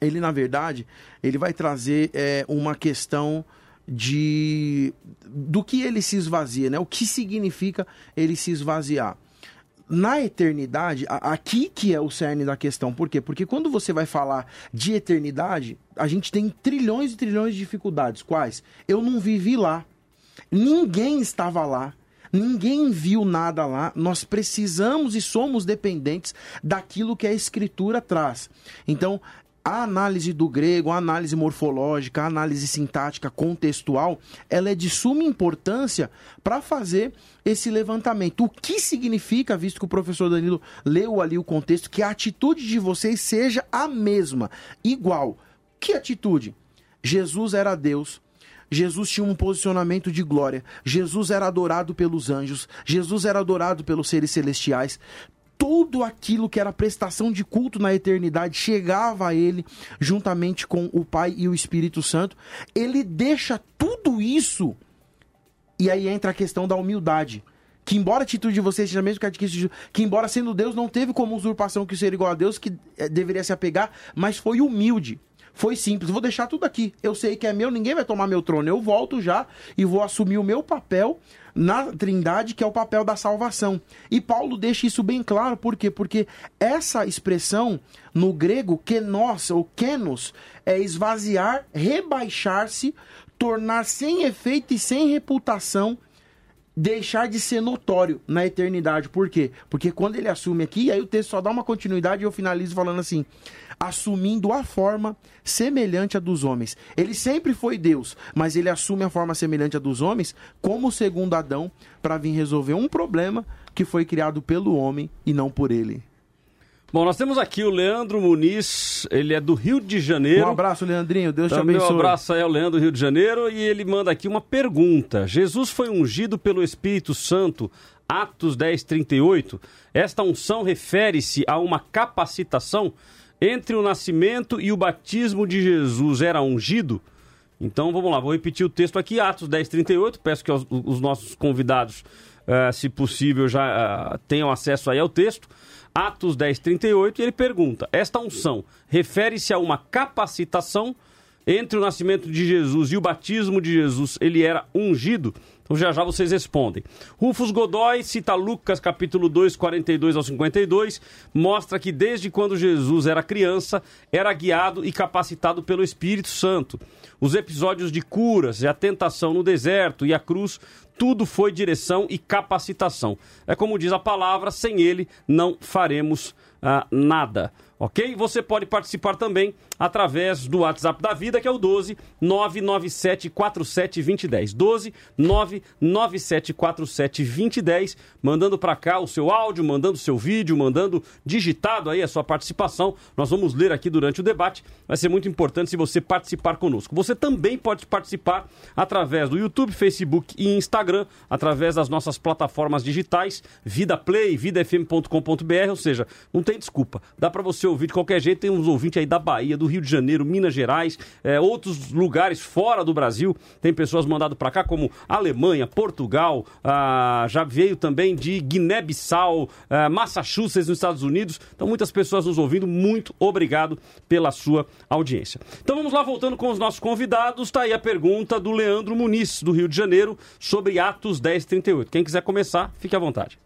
ele na verdade, ele vai trazer é, uma questão de do que ele se esvazia, né? O que significa ele se esvaziar? na eternidade, aqui que é o cerne da questão. Por quê? Porque quando você vai falar de eternidade, a gente tem trilhões e trilhões de dificuldades. Quais? Eu não vivi lá. Ninguém estava lá. Ninguém viu nada lá. Nós precisamos e somos dependentes daquilo que a escritura traz. Então, a análise do grego, a análise morfológica, a análise sintática contextual, ela é de suma importância para fazer esse levantamento. O que significa, visto que o professor Danilo leu ali o contexto, que a atitude de vocês seja a mesma, igual. Que atitude? Jesus era Deus, Jesus tinha um posicionamento de glória. Jesus era adorado pelos anjos. Jesus era adorado pelos seres celestiais tudo aquilo que era prestação de culto na eternidade chegava a ele juntamente com o Pai e o Espírito Santo. Ele deixa tudo isso e aí entra a questão da humildade. Que embora a atitude de vocês seja mesmo que, que embora sendo Deus não teve como usurpação que ser igual a Deus que é, deveria se apegar, mas foi humilde foi simples. Vou deixar tudo aqui. Eu sei que é meu, ninguém vai tomar meu trono. Eu volto já e vou assumir o meu papel na Trindade, que é o papel da salvação. E Paulo deixa isso bem claro, por quê? Porque essa expressão no grego, kenos ou kenos, é esvaziar, rebaixar-se, tornar sem efeito e sem reputação deixar de ser notório na eternidade. Por quê? Porque quando ele assume aqui, aí o texto só dá uma continuidade e eu finalizo falando assim: assumindo a forma semelhante à dos homens. Ele sempre foi Deus, mas ele assume a forma semelhante à dos homens como segundo Adão para vir resolver um problema que foi criado pelo homem e não por ele. Bom, nós temos aqui o Leandro Muniz, ele é do Rio de Janeiro. Um abraço, Leandrinho, Deus Também te abençoe. Um abraço aí ao Leandro do Rio de Janeiro e ele manda aqui uma pergunta. Jesus foi ungido pelo Espírito Santo, Atos 10, 38. Esta unção refere-se a uma capacitação entre o nascimento e o batismo de Jesus era ungido? Então vamos lá, vou repetir o texto aqui, Atos 10, 38. Peço que os, os nossos convidados, uh, se possível, já uh, tenham acesso aí ao texto. Atos 10, 38, e ele pergunta: Esta unção refere-se a uma capacitação entre o nascimento de Jesus e o batismo de Jesus, ele era ungido? Então já já vocês respondem. Rufus Godoy cita Lucas capítulo 2, 42 ao 52, mostra que desde quando Jesus era criança, era guiado e capacitado pelo Espírito Santo. Os episódios de curas a tentação no deserto e a cruz, tudo foi direção e capacitação. É como diz a palavra, sem ele não faremos ah, nada ok? Você pode participar também através do WhatsApp da vida, que é o 12 997 47 2010. 12 997 47 2010, mandando para cá o seu áudio, mandando o seu vídeo, mandando digitado aí a sua participação. Nós vamos ler aqui durante o debate. Vai ser muito importante se você participar conosco. Você também pode participar através do YouTube, Facebook e Instagram, através das nossas plataformas digitais, Vida Play, vidafm.com.br, ou seja, não tem desculpa. Dá para você ouvir de qualquer jeito. Tem uns ouvintes aí da Bahia, do Rio de Janeiro, Minas Gerais, é, outros lugares fora do Brasil. Tem pessoas mandado para cá, como Alemanha, Portugal, ah, já veio também de Guiné-Bissau, ah, Massachusetts, nos Estados Unidos. Então, muitas pessoas nos ouvindo. Muito obrigado pela sua audiência. Então, vamos lá, voltando com os nossos convidados. Está aí a pergunta do Leandro Muniz, do Rio de Janeiro, sobre Atos 1038. Quem quiser começar, fique à vontade.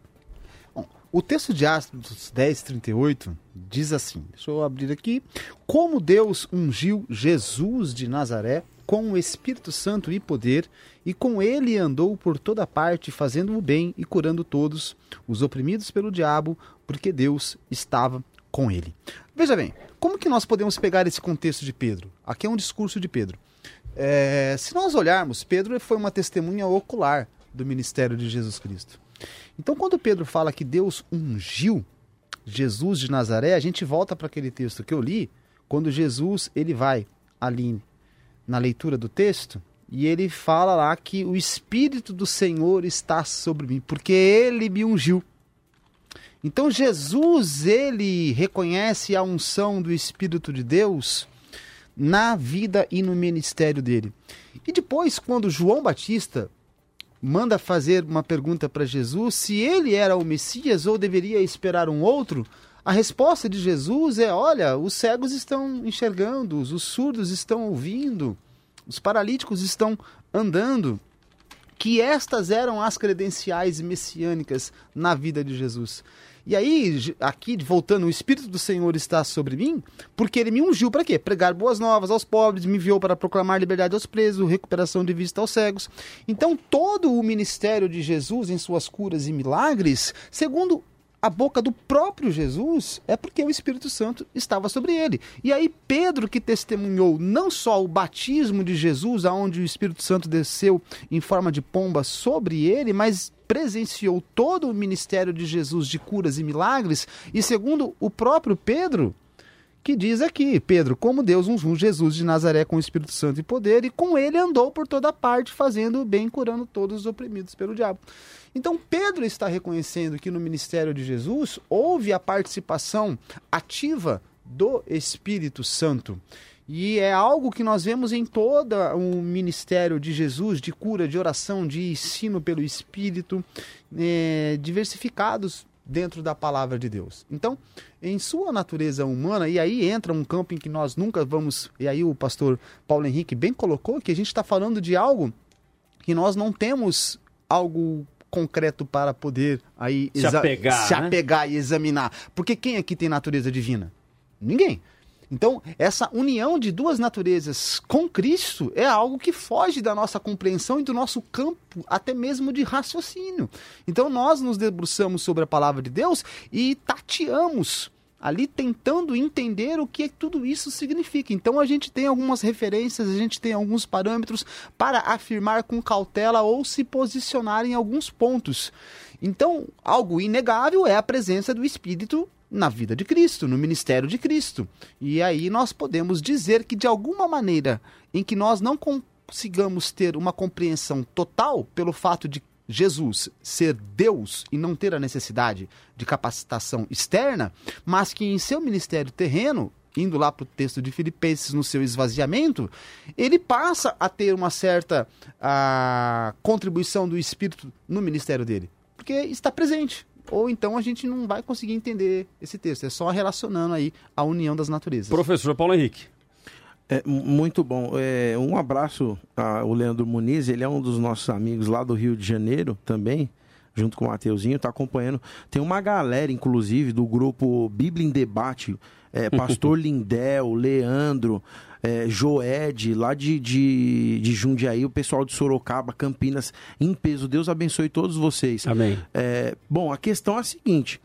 O texto de Atos 10, 38 diz assim: deixa eu abrir aqui. Como Deus ungiu Jesus de Nazaré com o Espírito Santo e poder, e com ele andou por toda parte, fazendo o bem e curando todos os oprimidos pelo diabo, porque Deus estava com ele. Veja bem, como que nós podemos pegar esse contexto de Pedro? Aqui é um discurso de Pedro. É, se nós olharmos, Pedro foi uma testemunha ocular do ministério de Jesus Cristo. Então, quando Pedro fala que Deus ungiu Jesus de Nazaré, a gente volta para aquele texto que eu li, quando Jesus ele vai ali na leitura do texto e ele fala lá que o Espírito do Senhor está sobre mim, porque ele me ungiu. Então Jesus, ele reconhece a unção do Espírito de Deus na vida e no ministério dele. E depois, quando João Batista manda fazer uma pergunta para Jesus se ele era o Messias ou deveria esperar um outro, a resposta de Jesus é: olha, os cegos estão enxergando, os surdos estão ouvindo, os paralíticos estão andando. Que estas eram as credenciais messiânicas na vida de Jesus. E aí, aqui, voltando, o Espírito do Senhor está sobre mim, porque ele me ungiu para quê? Pregar boas novas aos pobres, me enviou para proclamar liberdade aos presos, recuperação de vista aos cegos. Então, todo o ministério de Jesus em suas curas e milagres, segundo a boca do próprio Jesus é porque o Espírito Santo estava sobre ele. E aí Pedro que testemunhou não só o batismo de Jesus, aonde o Espírito Santo desceu em forma de pomba sobre ele, mas presenciou todo o ministério de Jesus de curas e milagres, e segundo o próprio Pedro, que diz aqui, Pedro, como Deus ungiu Jesus de Nazaré com o Espírito Santo e poder, e com ele andou por toda parte, fazendo o bem, curando todos os oprimidos pelo diabo. Então, Pedro está reconhecendo que no ministério de Jesus houve a participação ativa do Espírito Santo. E é algo que nós vemos em todo o ministério de Jesus, de cura, de oração, de ensino pelo Espírito, é, diversificados dentro da palavra de Deus. Então, em sua natureza humana, e aí entra um campo em que nós nunca vamos, e aí o pastor Paulo Henrique bem colocou que a gente está falando de algo que nós não temos algo concreto para poder aí se apegar, se né? apegar e examinar. Porque quem aqui tem natureza divina? Ninguém. Então, essa união de duas naturezas com Cristo é algo que foge da nossa compreensão e do nosso campo, até mesmo de raciocínio. Então, nós nos debruçamos sobre a palavra de Deus e tateamos ali tentando entender o que tudo isso significa. Então a gente tem algumas referências, a gente tem alguns parâmetros para afirmar com cautela ou se posicionar em alguns pontos. Então, algo inegável é a presença do Espírito na vida de Cristo, no ministério de Cristo. E aí nós podemos dizer que de alguma maneira em que nós não consigamos ter uma compreensão total pelo fato de Jesus ser Deus e não ter a necessidade de capacitação externa, mas que em seu ministério terreno, indo lá para o texto de Filipenses no seu esvaziamento, ele passa a ter uma certa a, contribuição do Espírito no ministério dele, porque está presente. Ou então a gente não vai conseguir entender esse texto, é só relacionando aí a união das naturezas. Professor Paulo Henrique. É, muito bom. É, um abraço ao Leandro Muniz, ele é um dos nossos amigos lá do Rio de Janeiro também, junto com o Mateuzinho, está acompanhando. Tem uma galera, inclusive, do grupo Bíblia em Debate, é, Pastor Lindel, Leandro, é, Joed, lá de, de, de Jundiaí, o pessoal de Sorocaba, Campinas, em peso. Deus abençoe todos vocês. Amém. É, bom, a questão é a seguinte.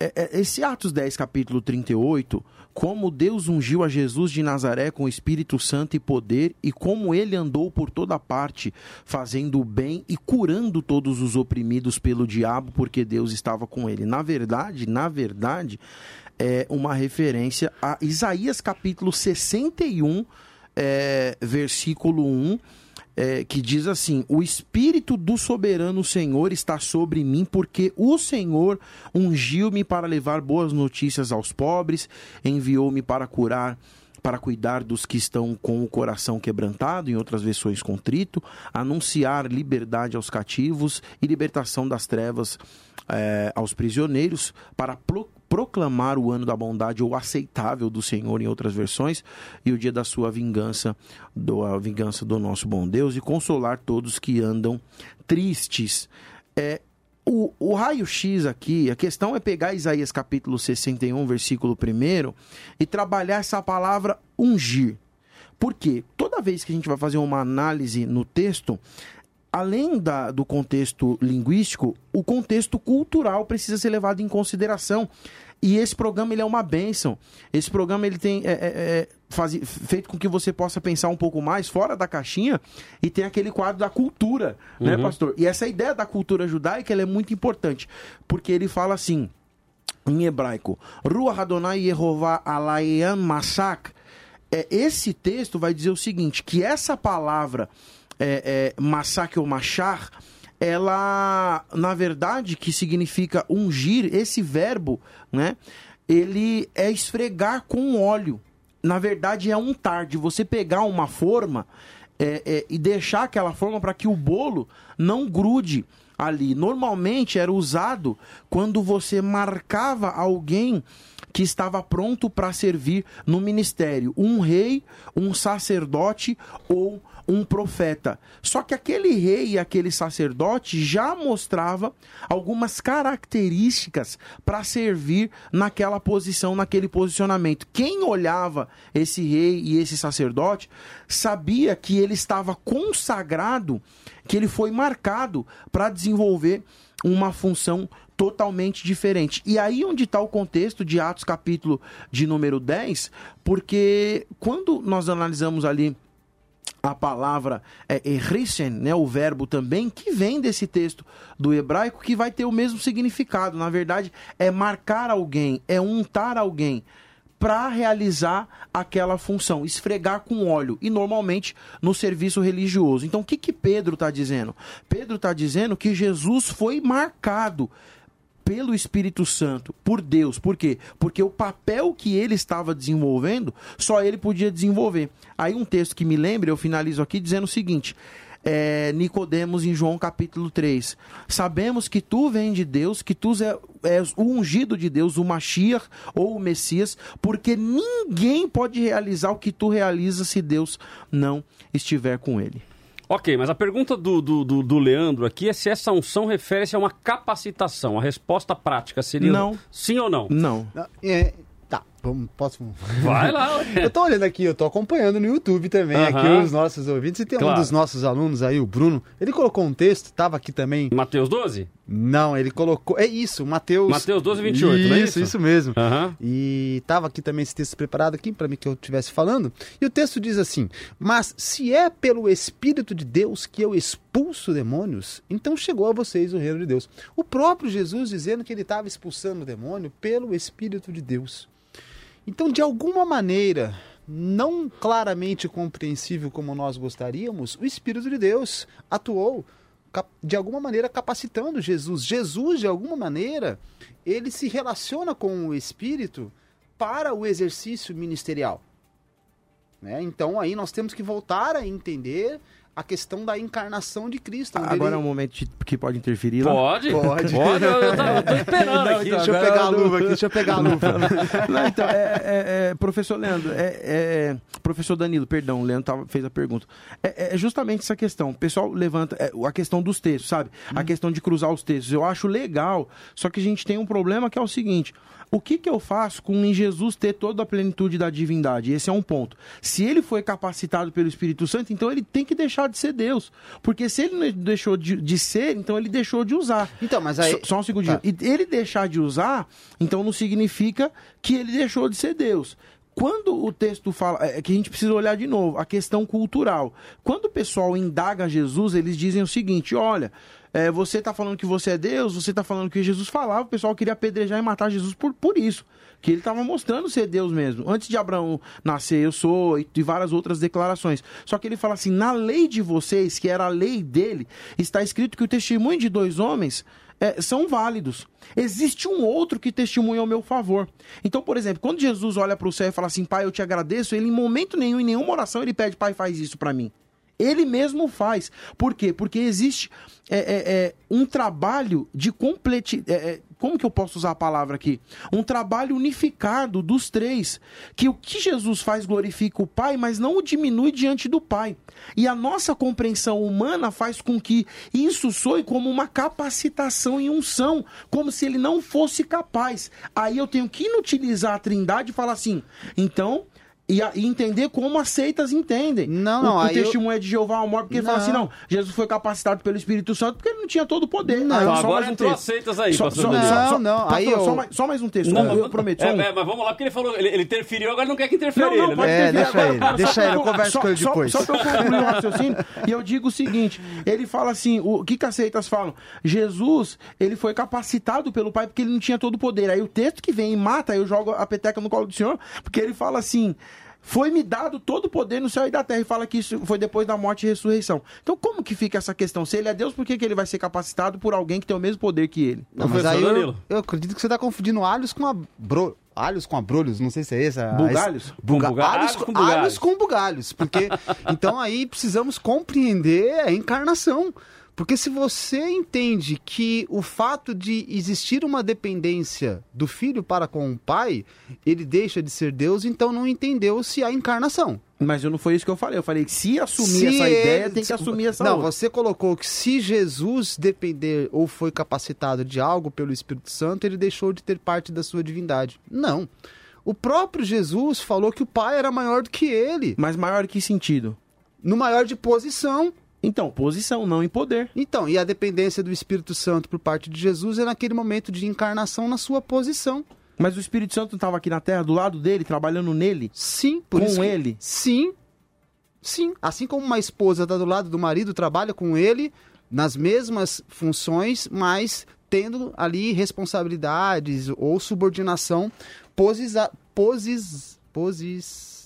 É, é, esse Atos 10, capítulo 38, como Deus ungiu a Jesus de Nazaré com o Espírito Santo e poder, e como ele andou por toda parte, fazendo o bem e curando todos os oprimidos pelo diabo, porque Deus estava com ele. Na verdade, na verdade, é uma referência a Isaías capítulo 61, é, versículo 1 é, que diz assim: O Espírito do soberano Senhor está sobre mim, porque o Senhor ungiu-me para levar boas notícias aos pobres, enviou-me para curar para cuidar dos que estão com o coração quebrantado, em outras versões contrito, anunciar liberdade aos cativos e libertação das trevas é, aos prisioneiros, para pro proclamar o ano da bondade ou aceitável do Senhor em outras versões e o dia da sua vingança, do, a vingança do nosso bom Deus e consolar todos que andam tristes. É, o, o raio-x aqui, a questão é pegar Isaías capítulo 61, versículo 1 e trabalhar essa palavra ungir. Por quê? Toda vez que a gente vai fazer uma análise no texto, além da, do contexto linguístico, o contexto cultural precisa ser levado em consideração. E esse programa ele é uma bênção. Esse programa ele tem é, é, é, faz, feito com que você possa pensar um pouco mais fora da caixinha e tem aquele quadro da cultura, né, Uhum. pastor? E essa ideia da cultura judaica ela é muito importante, porque ele fala assim, em hebraico, Ruach Adonai Yehovah Alayam Masak. É, esse texto vai dizer o seguinte, que essa palavra é, é, Masak ou Machar, ela, na verdade, que significa ungir, esse verbo, né? Ele é esfregar com óleo. Na verdade, é untar, de você pegar uma forma é, é, e deixar aquela forma para que o bolo não grude ali. Normalmente era usado quando você marcava alguém que estava pronto para servir no ministério, um rei, um sacerdote ou um profeta. Só que aquele rei e aquele sacerdote já mostrava algumas características para servir naquela posição, naquele posicionamento. Quem olhava esse rei e esse sacerdote sabia que ele estava consagrado, que ele foi marcado para desenvolver uma função totalmente diferente. E aí onde está o contexto de Atos capítulo de número 10, porque quando nós analisamos ali a palavra é, errisen, né, o verbo também, que vem desse texto do hebraico, que vai ter o mesmo significado. Na verdade, é marcar alguém, é untar alguém para realizar aquela função, esfregar com óleo, e normalmente no serviço religioso. Então, o que, que Pedro está dizendo? Pedro está dizendo que Jesus foi marcado pelo Espírito Santo, por Deus. Por quê? Porque o papel que ele estava desenvolvendo, só ele podia desenvolver. Aí um texto que me lembra, eu finalizo aqui dizendo o seguinte: é, Nicodemos em João capítulo 3. Sabemos que tu vem de Deus, que tu é- és o ungido de Deus, o Mashiach ou o Messias, porque ninguém pode realizar o que tu realizas se Deus não estiver com ele. Ok, mas a pergunta do, do, do, do Leandro aqui é se essa unção refere-se a uma capacitação. A resposta prática seria Não. sim ou não? Não. Não, é, vamos, posso. Vai lá. ué. Eu tô olhando aqui, eu tô acompanhando no YouTube também, aqui os nossos ouvintes. E tem Claro. um dos nossos alunos aí, o Bruno, ele colocou um texto, tava aqui também. Mateus 12? Não, ele colocou. É isso, Mateus. Mateus 12, 28, isso, não é isso? isso mesmo. E tava aqui também esse texto preparado aqui para mim que eu estivesse falando. E o texto diz assim: Mas se é pelo Espírito de Deus que eu expulso demônios, então chegou a vocês o reino de Deus. O próprio Jesus dizendo que ele estava expulsando o demônio pelo Espírito de Deus. Então, de alguma maneira, não claramente compreensível como nós gostaríamos, o Espírito de Deus atuou de alguma maneira capacitando Jesus. Jesus, de alguma maneira, ele se relaciona com o Espírito para o exercício ministerial. Né? Então, aí nós temos que voltar a entender a questão da encarnação de Cristo. Agora é ele- um momento que pode interferir lá. Pode? Pode. Pode, eu, eu, tô- eu tô esperando Não, aqui. então, Deixa eu pegar a luva aqui, deixa eu pegar a luva. Não, então, é, é- é, professor Leandro, é, é- professor Danilo, perdão, o Leandro tava- fez a pergunta. É, é justamente essa questão. O pessoal levanta é, a questão dos textos, sabe? A questão de cruzar os textos. Eu acho legal, só que a gente tem um problema que é o seguinte. O que, que eu faço com em Jesus ter toda a plenitude da divindade? Esse é um ponto. Se ele foi capacitado pelo Espírito Santo, então ele tem que deixar de ser Deus. Porque se ele não deixou de, de ser, então ele deixou de usar. Então, mas aí. Só, só um segundinho. Tá. E ele deixar de usar, então não significa que ele deixou de ser Deus. Quando o texto fala, é que a gente precisa olhar de novo, a questão cultural. Quando o pessoal indaga Jesus, eles dizem o seguinte: olha, é, você está falando que você é Deus, você está falando que Jesus falava, o pessoal queria apedrejar e matar Jesus por, por isso. Que ele estava mostrando ser Deus mesmo. Antes de Abraão nascer, eu sou, e, e várias outras declarações. Só que ele fala assim: na lei de vocês, que era a lei dele, está escrito que o testemunho de dois homens é, são válidos. Existe um outro que testemunha ao meu favor. Então, por exemplo, quando Jesus olha para o céu e fala assim, Pai, eu te agradeço, ele em momento nenhum, em nenhuma oração, ele pede, Pai, faz isso para mim. Ele mesmo faz. Por quê? Porque existe é, é, é, um trabalho de completi... é, é, como que eu posso usar a palavra aqui? Um trabalho unificado dos três. Que o que Jesus faz glorifica o Pai, mas não o diminui diante do Pai. E a nossa compreensão humana faz com que isso soe como uma capacitação e unção, como se ele não fosse capaz. Aí eu tenho que inutilizar a trindade e falar assim, então e, a- e entender como as seitas entendem. Não, não, O, o aí eu- testemunho é de Jeová ao morto, porque ele fala Não. assim, não, Jesus foi capacitado pelo Espírito Santo porque ele não tinha todo o poder. Não. Aí, só agora mais um entrou texto. aceitas aí, Só, só, Danilo. só, Não, não, aí eu- só, mais, só mais um texto, eu, eu prometo. É, um. é, mas vamos lá, porque ele falou, ele, ele interferiu, agora não quer que interfira Não, não, ele, pode né? É, interferir deixa agora, ele, cara, deixa só- ele, eu converso com ele só- depois. Só, pra eu concluir o raciocínio, e eu digo o seguinte, ele fala assim, o que que as seitas falam? Jesus, ele foi capacitado pelo Pai porque ele não tinha todo o poder. Aí o texto que vem e mata, eu jogo a peteca no colo do Senhor, porque ele fala assim... Foi-me dado todo o poder no céu e da terra. E fala que isso foi depois da morte e ressurreição. Então, como que fica essa questão? Se ele é Deus, por que, que ele vai ser capacitado por alguém que tem o mesmo poder que ele? Não, mas aí eu, Danilo. eu acredito que você tá confundindo alhos com abro... alhos com abrolhos, não sei se é esse. a- Bugalhos? Buga... Com buga- Alhos, com bugalhos. alhos com bugalhos. Porque, então aí precisamos compreender a encarnação. Porque se você entende que o fato de existir uma dependência do filho para com o pai, ele deixa de ser Deus, então não entendeu-se a encarnação. Mas eu não foi isso que eu falei. Eu falei que se assumir Se essa ele- ideia, tem que assumir essa Não, outra. você colocou que se Jesus depender ou foi capacitado de algo pelo Espírito Santo, ele deixou de ter parte da sua divindade. Não. O próprio Jesus falou que o Pai era maior do que ele, Mas maior que sentido? no maior de posição. Então, posição, não em poder. Então, e a dependência do Espírito Santo por parte de Jesus é naquele momento de encarnação na sua posição. Mas o Espírito Santo estava aqui na terra, do lado dele, trabalhando nele? Sim, por Com isso que- ele? Sim. Sim. Assim como uma esposa está do lado do marido, trabalha com ele nas mesmas funções, mas tendo ali responsabilidades ou subordinação posisa, posis,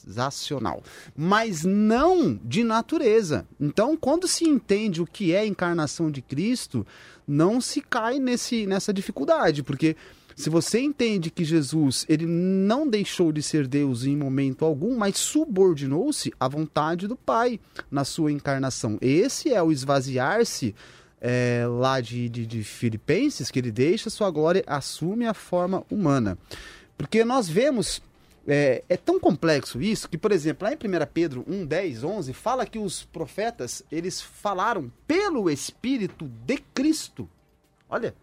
posizacional, mas não de natureza. Então, quando se entende o que é a encarnação de Cristo, não se cai nesse, nessa dificuldade, porque se você entende que Jesus ele não deixou de ser Deus em momento algum, mas subordinou-se à vontade do Pai na sua encarnação. Esse é o esvaziar-se é, lá de, de, de Filipenses, que ele deixa sua glória, assume a forma humana. Porque nós vemos é, é tão complexo isso que, por exemplo, lá em 1 Pedro 1, 10, 11, fala que os profetas, eles falaram pelo Espírito de Cristo. Olha,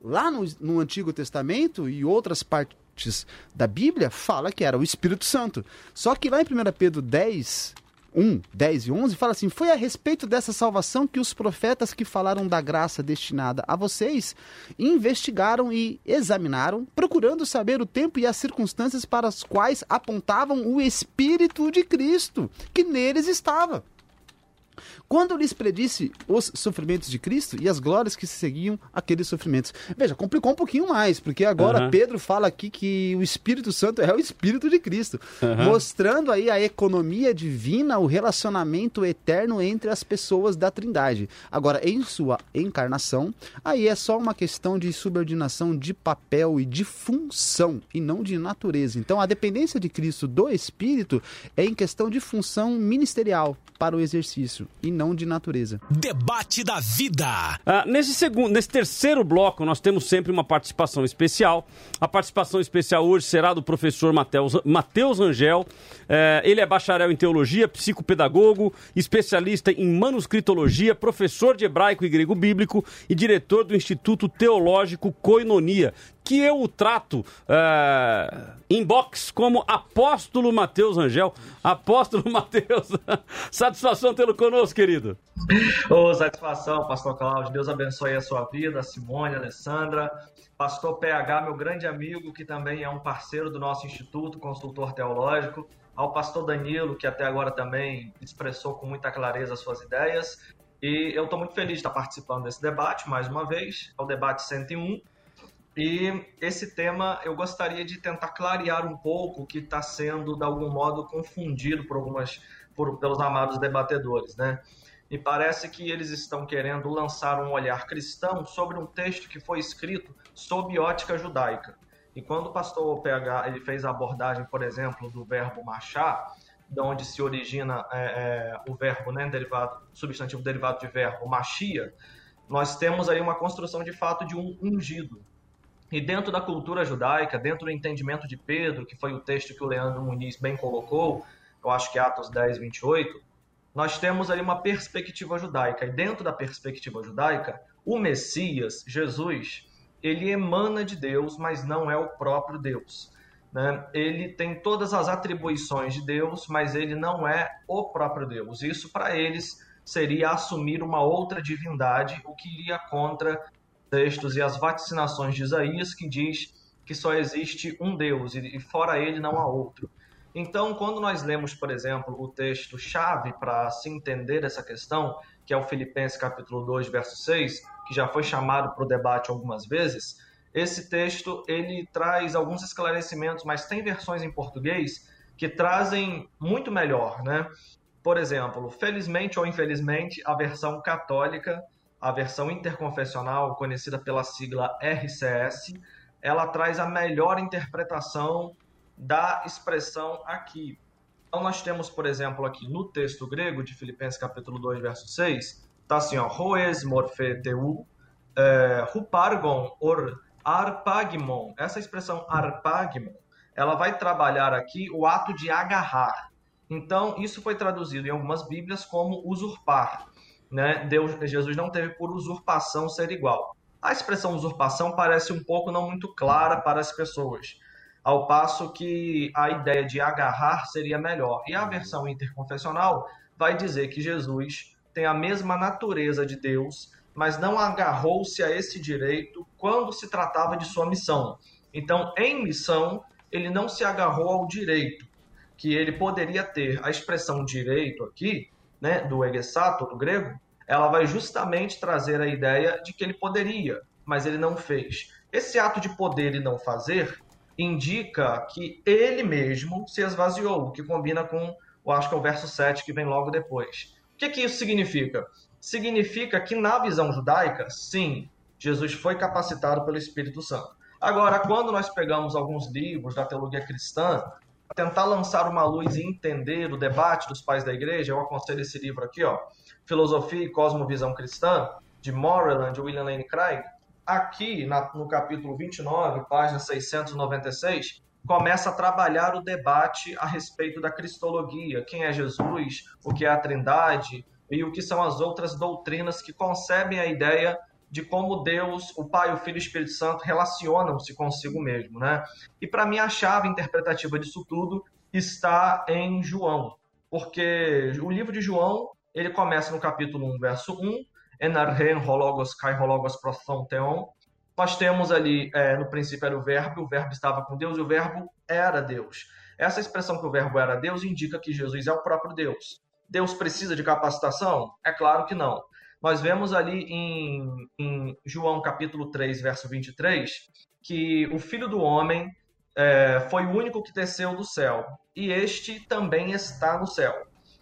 lá no, no Antigo Testamento e outras partes da Bíblia, fala que era o Espírito Santo. Só que lá em 1 Pedro 10, 1, 10 e 11, fala assim: Foi a respeito dessa salvação que os profetas que falaram da graça destinada a vocês investigaram e examinaram, procurando saber o tempo e as circunstâncias para as quais apontavam o Espírito de Cristo, que neles estava. Quando lhes predisse os sofrimentos de Cristo e as glórias que se seguiam aqueles sofrimentos. Veja, complicou um pouquinho mais, porque agora Aham. Pedro fala aqui que o Espírito Santo é o Espírito de Cristo, mostrando aí a economia divina, o relacionamento eterno entre as pessoas da Trindade. Agora, em sua encarnação, aí é só uma questão de subordinação de papel e de função, e não de natureza. Então, a dependência de Cristo do Espírito é em questão de função ministerial para o exercício e não de natureza. Debate da vida. Ah, nesse segundo, nesse terceiro bloco, nós temos sempre uma participação especial. A participação especial hoje será do professor Mateus, Mateus Angel. Eh, ele é bacharel em teologia, psicopedagogo, especialista em manuscritologia, professor de hebraico e grego bíblico e diretor do Instituto Teológico Koinonia, que eu o trato eh, em box como Apóstolo Mateus Angel. Apóstolo Mateus, satisfação tê-lo conosco, querido. Ô, satisfação, Pastor Cláudio. Deus abençoe a sua vida, Simone, Alessandra. Pastor PH, meu grande amigo, que também é um parceiro do nosso instituto, consultor teológico. Ao pastor Danilo, que até agora também expressou com muita clareza as suas ideias. E eu estou muito feliz de estar participando desse debate, mais uma vez, é o debate 101. E esse tema eu gostaria de tentar clarear um pouco que está sendo, de algum modo, confundido por algumas, por, pelos amados debatedores, né? Me parece que eles estão querendo lançar um olhar cristão sobre um texto que foi escrito sob ótica judaica. E quando o pastor PH ele fez a abordagem, por exemplo, do verbo machar, de onde se origina é, é, o verbo, né, derivado, substantivo derivado de verbo machia, nós temos aí uma construção de fato de um ungido. E dentro da cultura judaica, dentro do entendimento de Pedro, que foi o texto que o Leandro Muniz bem colocou, eu acho que é Atos 10, 28, nós temos ali uma perspectiva judaica. E dentro da perspectiva judaica, o Messias, Jesus, ele emana de Deus, mas não é o próprio Deus. né, ele tem todas as atribuições de Deus, mas ele não é o próprio Deus. Isso para eles seria assumir uma outra divindade, o que iria contra textos e as vaticinações de Isaías, que diz que só existe um Deus e fora ele não há outro. Então, quando nós lemos, por exemplo, o texto chave para se entender essa questão, que é o Filipenses capítulo 2, verso 6, que já foi chamado para o debate algumas vezes, esse texto ele traz alguns esclarecimentos, mas tem versões em português que trazem muito melhor, né? Por exemplo, felizmente ou infelizmente, a versão católica, a versão interconfessional, conhecida pela sigla RCS, ela traz a melhor interpretação da expressão aqui. Então nós temos, por exemplo, aqui no texto grego de Filipenses capítulo 2, verso 6, tá assim, ó, Hoes morfeteu, é, hupargon or arpagmon. Essa expressão arpagmon, ela vai trabalhar aqui o ato de agarrar. Então, isso foi traduzido em algumas Bíblias como usurpar. Né? Deus, Jesus não teve por usurpação ser igual. A expressão usurpação parece um pouco não muito clara para as pessoas, ao passo que a ideia de agarrar seria melhor. E a versão interconfessional vai dizer que Jesus tem a mesma natureza de Deus, mas não agarrou-se a esse direito quando se tratava de sua missão. Então, em missão, ele não se agarrou ao direito que ele poderia ter. A expressão direito aqui, né, do egesato, do grego, ela vai justamente trazer a ideia de que ele poderia, mas ele não fez. Esse ato de poder e não fazer indica que ele mesmo se esvaziou, o que combina com, eu acho que é o verso 7 que vem logo depois. O que, que isso significa? significa que na visão judaica, sim, Jesus foi capacitado pelo Espírito Santo. Agora, quando nós pegamos alguns livros da teologia cristã, tentar lançar uma luz e entender o debate dos pais da igreja, eu aconselho esse livro aqui, ó, Filosofia e Cosmovisão Cristã, de Moreland e William Lane Craig. Aqui, na, no capítulo 29, página 696, começa a trabalhar o debate a respeito da cristologia, quem é Jesus, o que é a Trindade, e o que são as outras doutrinas que concebem a ideia de como Deus, o Pai, o Filho e o Espírito Santo relacionam-se consigo mesmo, né? E para mim a chave interpretativa disso tudo está em João, porque o livro de João, ele começa no capítulo 1, verso 1, Enarhen hologos kai hologos prothon theon. Nós temos ali, é, no princípio era o verbo, o verbo estava com Deus e o verbo era Deus. Essa expressão que o verbo era Deus indica que Jesus é o próprio Deus. Deus precisa de capacitação? É claro que não. Nós vemos ali em, em João capítulo 3, verso 23, que o Filho do Homem é, foi o único que desceu do céu, e este também está no céu.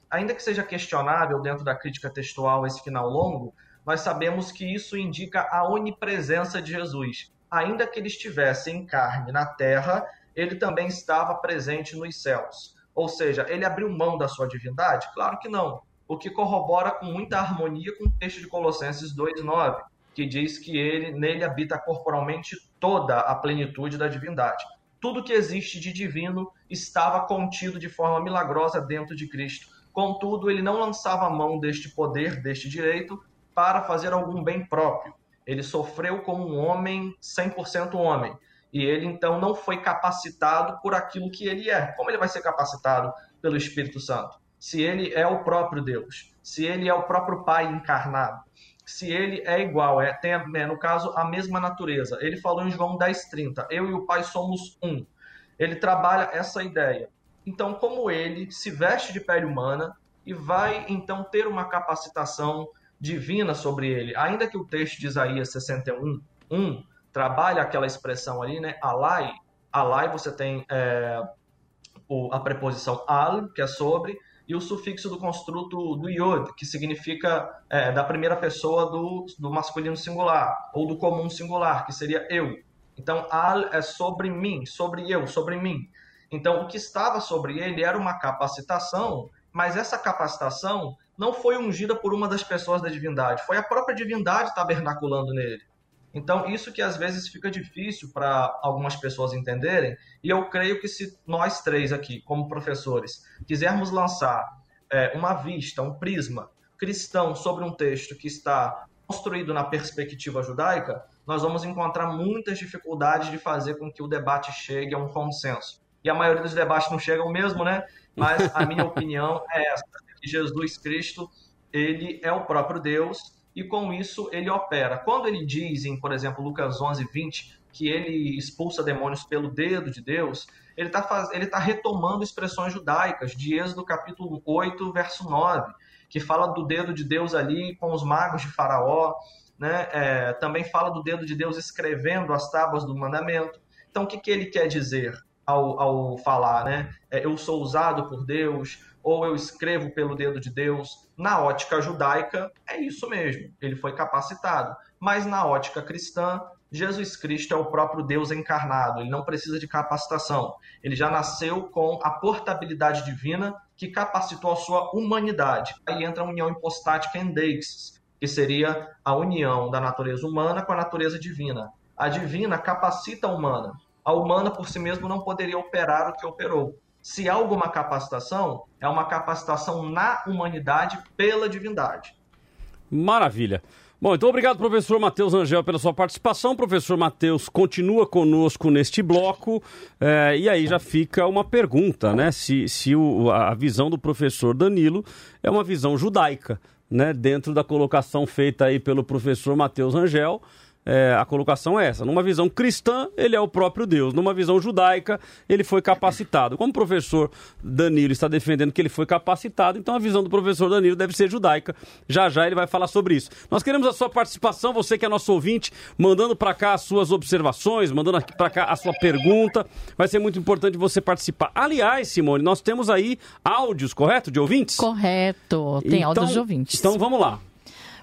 Ainda que seja questionável dentro da crítica textual esse final longo, nós sabemos que isso indica a onipresença de Jesus. Ainda que ele estivesse em carne na terra, ele também estava presente nos céus. Ou seja, ele abriu mão da sua divindade? Claro que não. O que corrobora com muita harmonia com o texto de Colossenses 2:9, que diz que ele nele habita corporalmente toda a plenitude da divindade. Tudo que existe de divino estava contido de forma milagrosa dentro de Cristo. Contudo, ele não lançava a mão deste poder, deste direito, para fazer algum bem próprio. Ele sofreu como um homem 100% homem e ele então não foi capacitado por aquilo que ele é. Como ele vai ser capacitado pelo Espírito Santo? Se ele é o próprio Deus, se ele é o próprio Pai encarnado, se ele é igual, é, tem, é, no caso, a mesma natureza. Ele falou em João 10,30: Eu e o Pai somos um. Ele trabalha essa ideia. Então, como ele se veste de pele humana e vai então ter uma capacitação divina sobre ele, ainda que o texto de Isaías 61, 1 trabalha aquela expressão ali, né? Alai, alai você tem é, o, a preposição al, que é sobre, e o sufixo do construto do yod, que significa é, da primeira pessoa do, do masculino singular, ou do comum singular, que seria eu. Então, al é sobre mim, sobre eu, sobre mim. Então, o que estava sobre ele era uma capacitação, mas essa capacitação não foi ungida por uma das pessoas da divindade, foi a própria divindade tabernaculando nele. Então, isso que às vezes fica difícil para algumas pessoas entenderem, e eu creio que se nós três aqui, como professores, quisermos lançar é, uma vista, um prisma cristão sobre um texto que está construído na perspectiva judaica, nós vamos encontrar muitas dificuldades de fazer com que o debate chegue a um consenso. E a maioria dos debates não chegam mesmo, né? Mas a minha opinião é essa, que Jesus Cristo, ele é o próprio Deus e com isso ele opera. Quando ele diz em, por exemplo, Lucas 11, 20, que ele expulsa demônios pelo dedo de Deus, ele está faz... ele tá retomando expressões judaicas de Êxodo capítulo 8, verso 9, que fala do dedo de Deus ali com os magos de Faraó, né? É, também fala do dedo de Deus escrevendo as tábuas do mandamento. Então, o que, que ele quer dizer ao, ao falar, né? É, eu sou usado por Deus, ou eu escrevo pelo dedo de Deus. Na ótica judaica, é isso mesmo, ele foi capacitado. Mas na ótica cristã, Jesus Cristo é o próprio Deus encarnado, ele não precisa de capacitação. Ele já nasceu com a portabilidade divina que capacitou a sua humanidade. Aí entra a união hipostática em Deixis, que seria a união da natureza humana com a natureza divina. A divina capacita a humana. A humana por si mesma não poderia operar o que operou. Se há alguma capacitação, é uma capacitação na humanidade pela divindade. Maravilha. Bom, então obrigado, professor Matheus Angel, pela sua participação. Professor Matheus continua conosco neste bloco. É, e aí já fica uma pergunta, né? Se, se o, a visão do professor Danilo é uma visão judaica, né? Dentro da colocação feita aí pelo professor Matheus Angel é, a colocação é essa. Numa visão cristã, ele é o próprio Deus. Numa visão judaica, ele foi capacitado. Como o professor Danilo está defendendo que ele foi capacitado, então a visão do professor Danilo deve ser judaica. Já já ele vai falar sobre isso. Nós queremos a sua participação, você que é nosso ouvinte, mandando para cá as suas observações, mandando para cá a sua pergunta. Vai ser muito importante você participar. Aliás, Simone, nós temos aí áudios, correto? De ouvintes? Correto. Tem então, áudios de ouvintes. Então vamos lá.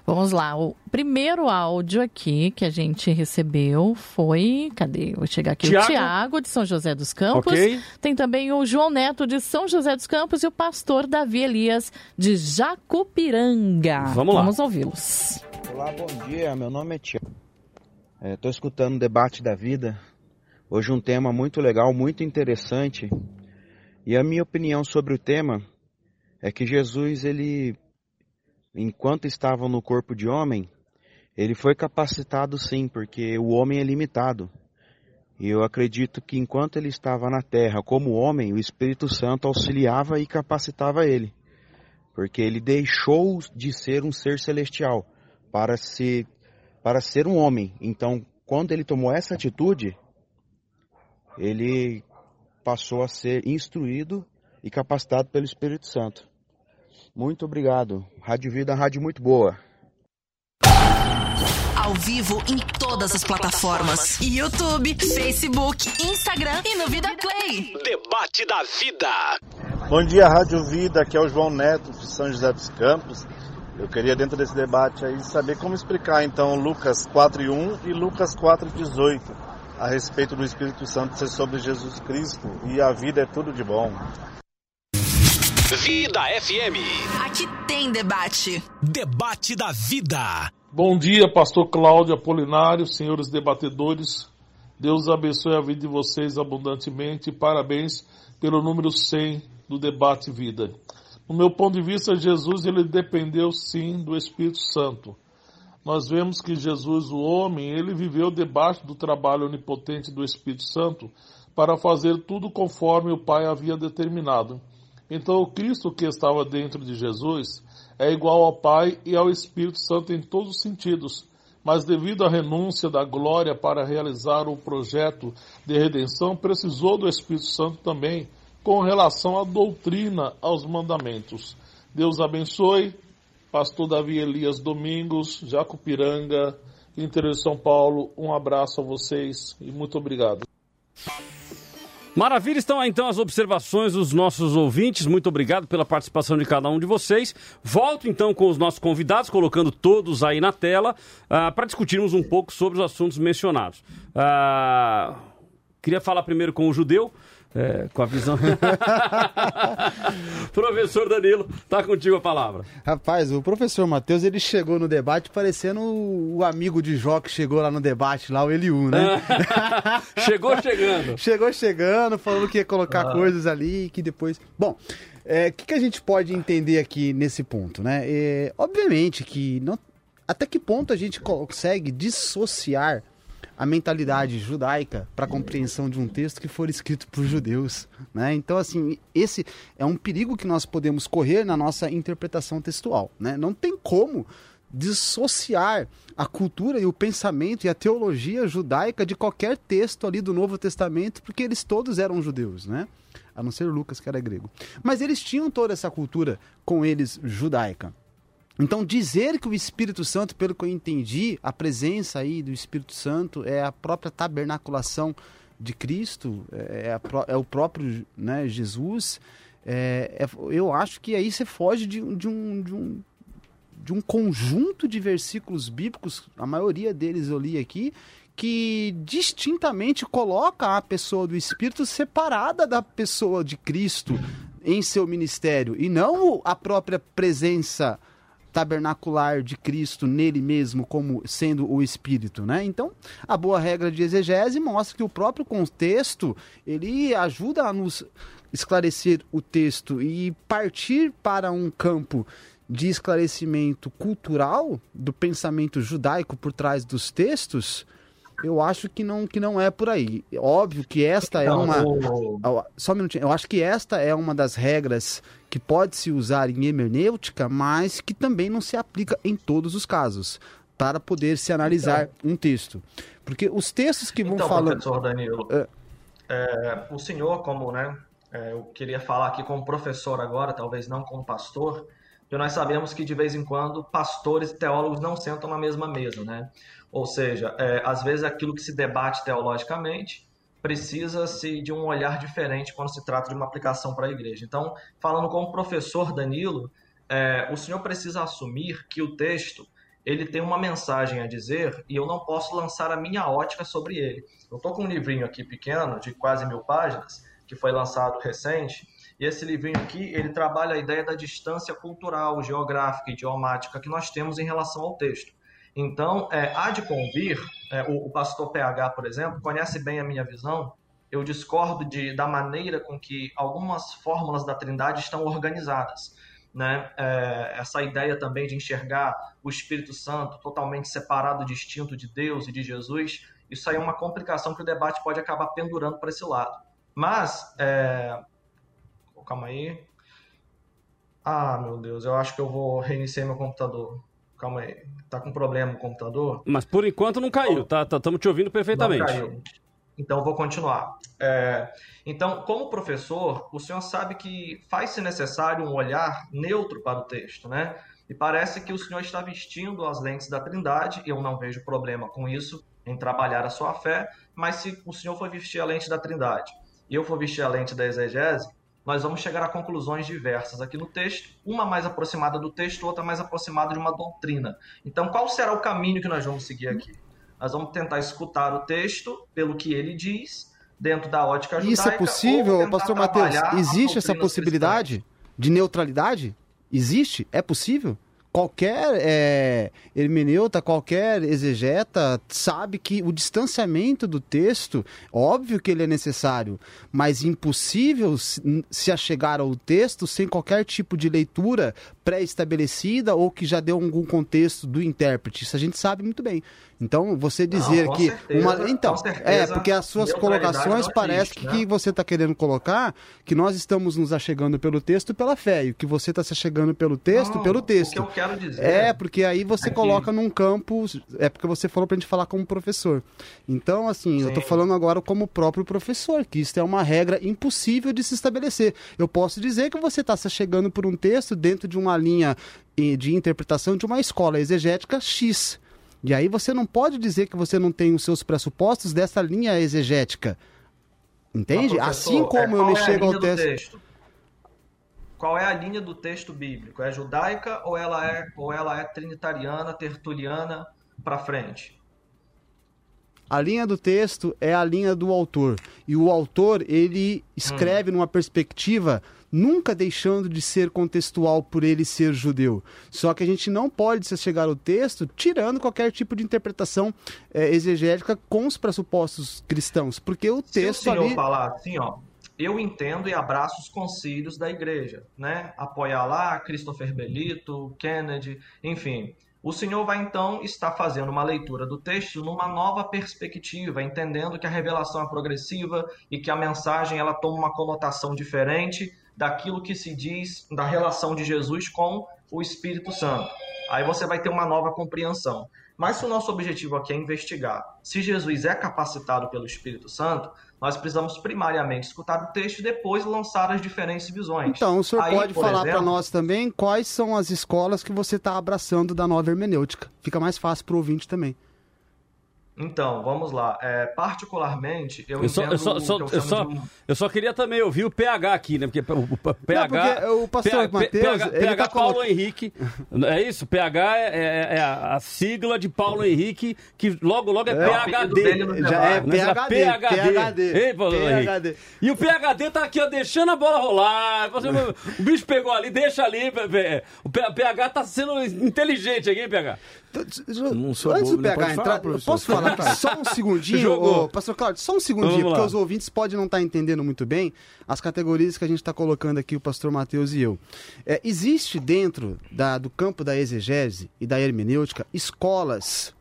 Vamos lá. O primeiro áudio aqui que a gente recebeu foi. Cadê? Vou chegar aqui. Tiago? O Tiago, de São José dos Campos. Ok. Tem também o João Neto, de São José dos Campos, e o pastor Davi Elias, de Jacupiranga. Vamos lá. Vamos ouvi-los. Olá, bom dia. Meu nome é Tiago. Estou escutando o debate da vida. Hoje um tema muito legal, muito interessante. E a minha opinião sobre o tema é que Jesus, ele, enquanto estava no corpo de homem, ele foi capacitado sim, porque o homem é limitado. E eu acredito que enquanto ele estava na terra como homem, o Espírito Santo auxiliava e capacitava ele. Porque ele deixou de ser um ser celestial para ser, para ser um homem. Então, quando ele tomou essa atitude, ele passou a ser instruído e capacitado pelo Espírito Santo. Muito obrigado. Rádio Vida, rádio muito boa. Ao vivo em todas as plataformas: YouTube, Facebook, Instagram e no Vida Play. Debate da vida. Bom dia, Rádio Vida. Aqui é o João Neto, de São José dos Campos. Eu queria, dentro desse debate aí, saber como explicar, então, Lucas 4:1 e Lucas 4:18 a respeito do Espírito Santo ser sobre Jesus Cristo e a vida é tudo de bom. Vida FM. Aqui tem debate. Debate da vida. Bom dia, pastor Cláudio Apolinário, senhores debatedores. Deus abençoe a vida de vocês abundantemente. Parabéns pelo número 100 do debate vida. No meu ponto de vista, Jesus ele dependeu sim do Espírito Santo. Nós vemos que Jesus, o homem, ele viveu debaixo do trabalho onipotente do Espírito Santo para fazer tudo conforme o Pai havia determinado. Então, o Cristo que estava dentro de Jesus é igual ao Pai e ao Espírito Santo em todos os sentidos. Mas devido à renúncia da glória para realizar o projeto de redenção, precisou do Espírito Santo também com relação à doutrina, aos mandamentos. Deus abençoe. Pastor Davi Elias Domingos, Jacupiranga, interior de São Paulo. Um abraço a vocês e muito obrigado. Maravilha, estão aí então as observações dos nossos ouvintes. Muito obrigado pela participação de cada um de vocês. Volto então com os nossos convidados, colocando todos aí na tela, ah, para discutirmos um pouco sobre os assuntos mencionados. Ah, queria falar primeiro com o judeu. É, com a visão. Professor Danilo, tá contigo a palavra. Rapaz, o professor Matheus, ele chegou no debate parecendo o, amigo de Jó que chegou lá no debate, lá o Eliu, né? Chegou chegando. chegou chegando, falando que ia colocar Ah. coisas ali que depois... Bom, o que, que a gente pode entender aqui nesse ponto, né? É, obviamente que não... até que ponto a gente consegue dissociar a mentalidade judaica para a compreensão de um texto que for escrito por judeus, né? Então assim, esse é um perigo que nós podemos correr na nossa interpretação textual, né? Não tem como dissociar a cultura e o pensamento e a teologia judaica de qualquer texto ali do Novo Testamento, porque eles todos eram judeus, né? A não ser Lucas, que era grego. Mas eles tinham toda essa cultura com eles judaica. Então, dizer que o Espírito Santo, pelo que eu entendi, a presença aí do Espírito Santo é a própria tabernaculação de Cristo, é, a, é o próprio né, Jesus, é, é, eu acho que aí você foge de, de, um, de, um, de um conjunto de versículos bíblicos, a maioria deles eu li aqui, que distintamente coloca a pessoa do Espírito separada da pessoa de Cristo em seu ministério, e não a própria presença tabernacular de Cristo nele mesmo como sendo o espírito, né? Então, a boa regra de exegese mostra que o próprio contexto, ele ajuda a nos esclarecer o texto e partir para um campo de esclarecimento cultural do pensamento judaico por trás dos textos, eu acho que não, que não é por aí. Óbvio que esta é uma. Só um minutinho. Eu acho que esta é uma das regras que pode se usar em hermenêutica, mas que também não se aplica em todos os casos para poder se analisar então, um texto. Porque os textos que vão então, falando. Professor Danilo, é... É, o senhor, como, né? É, eu queria falar aqui como professor agora, talvez não como pastor, porque nós sabemos que de vez em quando pastores e teólogos não sentam na mesma mesa, né? Ou seja, é, às vezes aquilo que se debate teologicamente precisa-se de um olhar diferente quando se trata de uma aplicação para a igreja. Então, falando como professor Danilo, é, o senhor precisa assumir que o texto ele tem uma mensagem a dizer e eu não posso lançar a minha ótica sobre ele. Eu estou com um livrinho aqui pequeno, de quase mil páginas, que foi lançado recente, e esse livrinho aqui, ele trabalha a ideia da distância cultural, geográfica e idiomática que nós temos em relação ao texto. Então, é, há de convir, é, o, o, pastor PH, por exemplo, conhece bem a minha visão, eu discordo de, da maneira com que algumas fórmulas da trindade estão organizadas. Né? É, essa ideia também de enxergar o Espírito Santo totalmente separado, distinto de Deus e de Jesus, isso aí é uma complicação que o debate pode acabar pendurando para esse lado. Mas, é... calma aí. Ah, meu Deus, eu acho que eu vou reiniciar meu computador. Calma aí. Tá com problema o computador? Mas por enquanto não caiu, tá? Estamos tá, te ouvindo perfeitamente. Não caiu. Então vou continuar. É, então, como professor, o senhor sabe que faz-se necessário um olhar neutro para o texto, né? E parece que o senhor está vestindo as lentes da Trindade, eu não vejo problema com isso, em trabalhar a sua fé, mas se o senhor for vestir a lente da Trindade e eu for vestir a lente da exegese, nós vamos chegar a conclusões diversas aqui no texto, uma mais aproximada do texto, outra mais aproximada de uma doutrina. Então, qual será o caminho que nós vamos seguir aqui? Nós vamos tentar escutar o texto pelo que ele diz, dentro da ótica judaica. Isso é possível, pastor Mateus? Existe essa possibilidade cristãs. de neutralidade? Existe? É possível? Qualquer é, hermeneuta, qualquer exegeta sabe que o distanciamento do texto, óbvio que ele é necessário, mas impossível se achegar ao texto sem qualquer tipo de leitura pré-estabelecida ou que já deu algum contexto do intérprete. Isso a gente sabe muito bem. Então, você dizer Não, que certeza, uma então, é porque as suas colocações parece que, né? que você está querendo colocar que nós estamos nos achegando pelo texto pela fé e que você está se achegando pelo texto Não, pelo texto. O que eu quero dizer é porque aí você coloca num campo é porque você falou para a gente falar como professor. Então, assim, Sim. eu estou falando agora como próprio professor que isso é uma regra impossível de se estabelecer. Eu posso dizer que você está se achegando por um texto dentro de uma linha de interpretação de uma escola exegética X e aí você não pode dizer que você não tem os seus pressupostos dessa linha exegética. Entende? assim como é, eu me é chego ao texto... Qual é a linha do texto bíblico? É judaica ou ela é, ou ela é trinitariana, tertuliana para frente? A linha do texto é a linha do autor. E o autor, ele escreve hum. numa perspectiva nunca deixando de ser contextual por ele ser judeu. Só que a gente não pode se chegar ao texto tirando qualquer tipo de interpretação é, exegética com os pressupostos cristãos, porque o texto Se o senhor ali... falar assim, ó, eu entendo e abraço os concílios da igreja, né? Apoiar lá Christopher Belito, Kennedy, enfim. O Senhor vai então estar fazendo uma leitura do texto numa nova perspectiva, entendendo que a revelação é progressiva e que a mensagem ela toma uma conotação diferente daquilo que se diz da relação de Jesus com o Espírito Santo. Aí você vai ter uma nova compreensão. Mas se o nosso objetivo aqui é investigar se Jesus é capacitado pelo Espírito Santo, nós precisamos primariamente escutar o texto e depois lançar as diferentes visões. Então, o senhor Aí, pode falar para nós também quais são as escolas que você está abraçando da nova hermenêutica. Fica mais fácil para o ouvinte também. Então, vamos lá. É, particularmente, eu, Eu só, entendo eu, só, o só- que eu só, de um- eu só queria também ouvir o PH aqui, né? Porque o, o- o PH. porque o pastor P- Mateus, PH, ele PH tá Paulo colocando- Henrique. É isso? PH é, é- é a sigla de Paulo Henrique, que logo, logo é, É, PHD. Já é PHD. PHD. PHD. Ei, Paulo PHD. Henrique. E o PHD tá aqui, ó, deixando a bola rolar. Você- o bicho pegou ali, deixa ali. O PH tá sendo inteligente aqui, hein, PH? Não sou Antes bobo, do? PH entrar, falar, posso falar só um segundinho, ô, pastor Cláudio, só um segundinho, Vamos porque lá. os ouvintes podem não estar entendendo muito bem as categorias que a gente está colocando aqui, o pastor Mateus e eu. É, existe dentro da- do campo da exegese e da hermenêutica escolas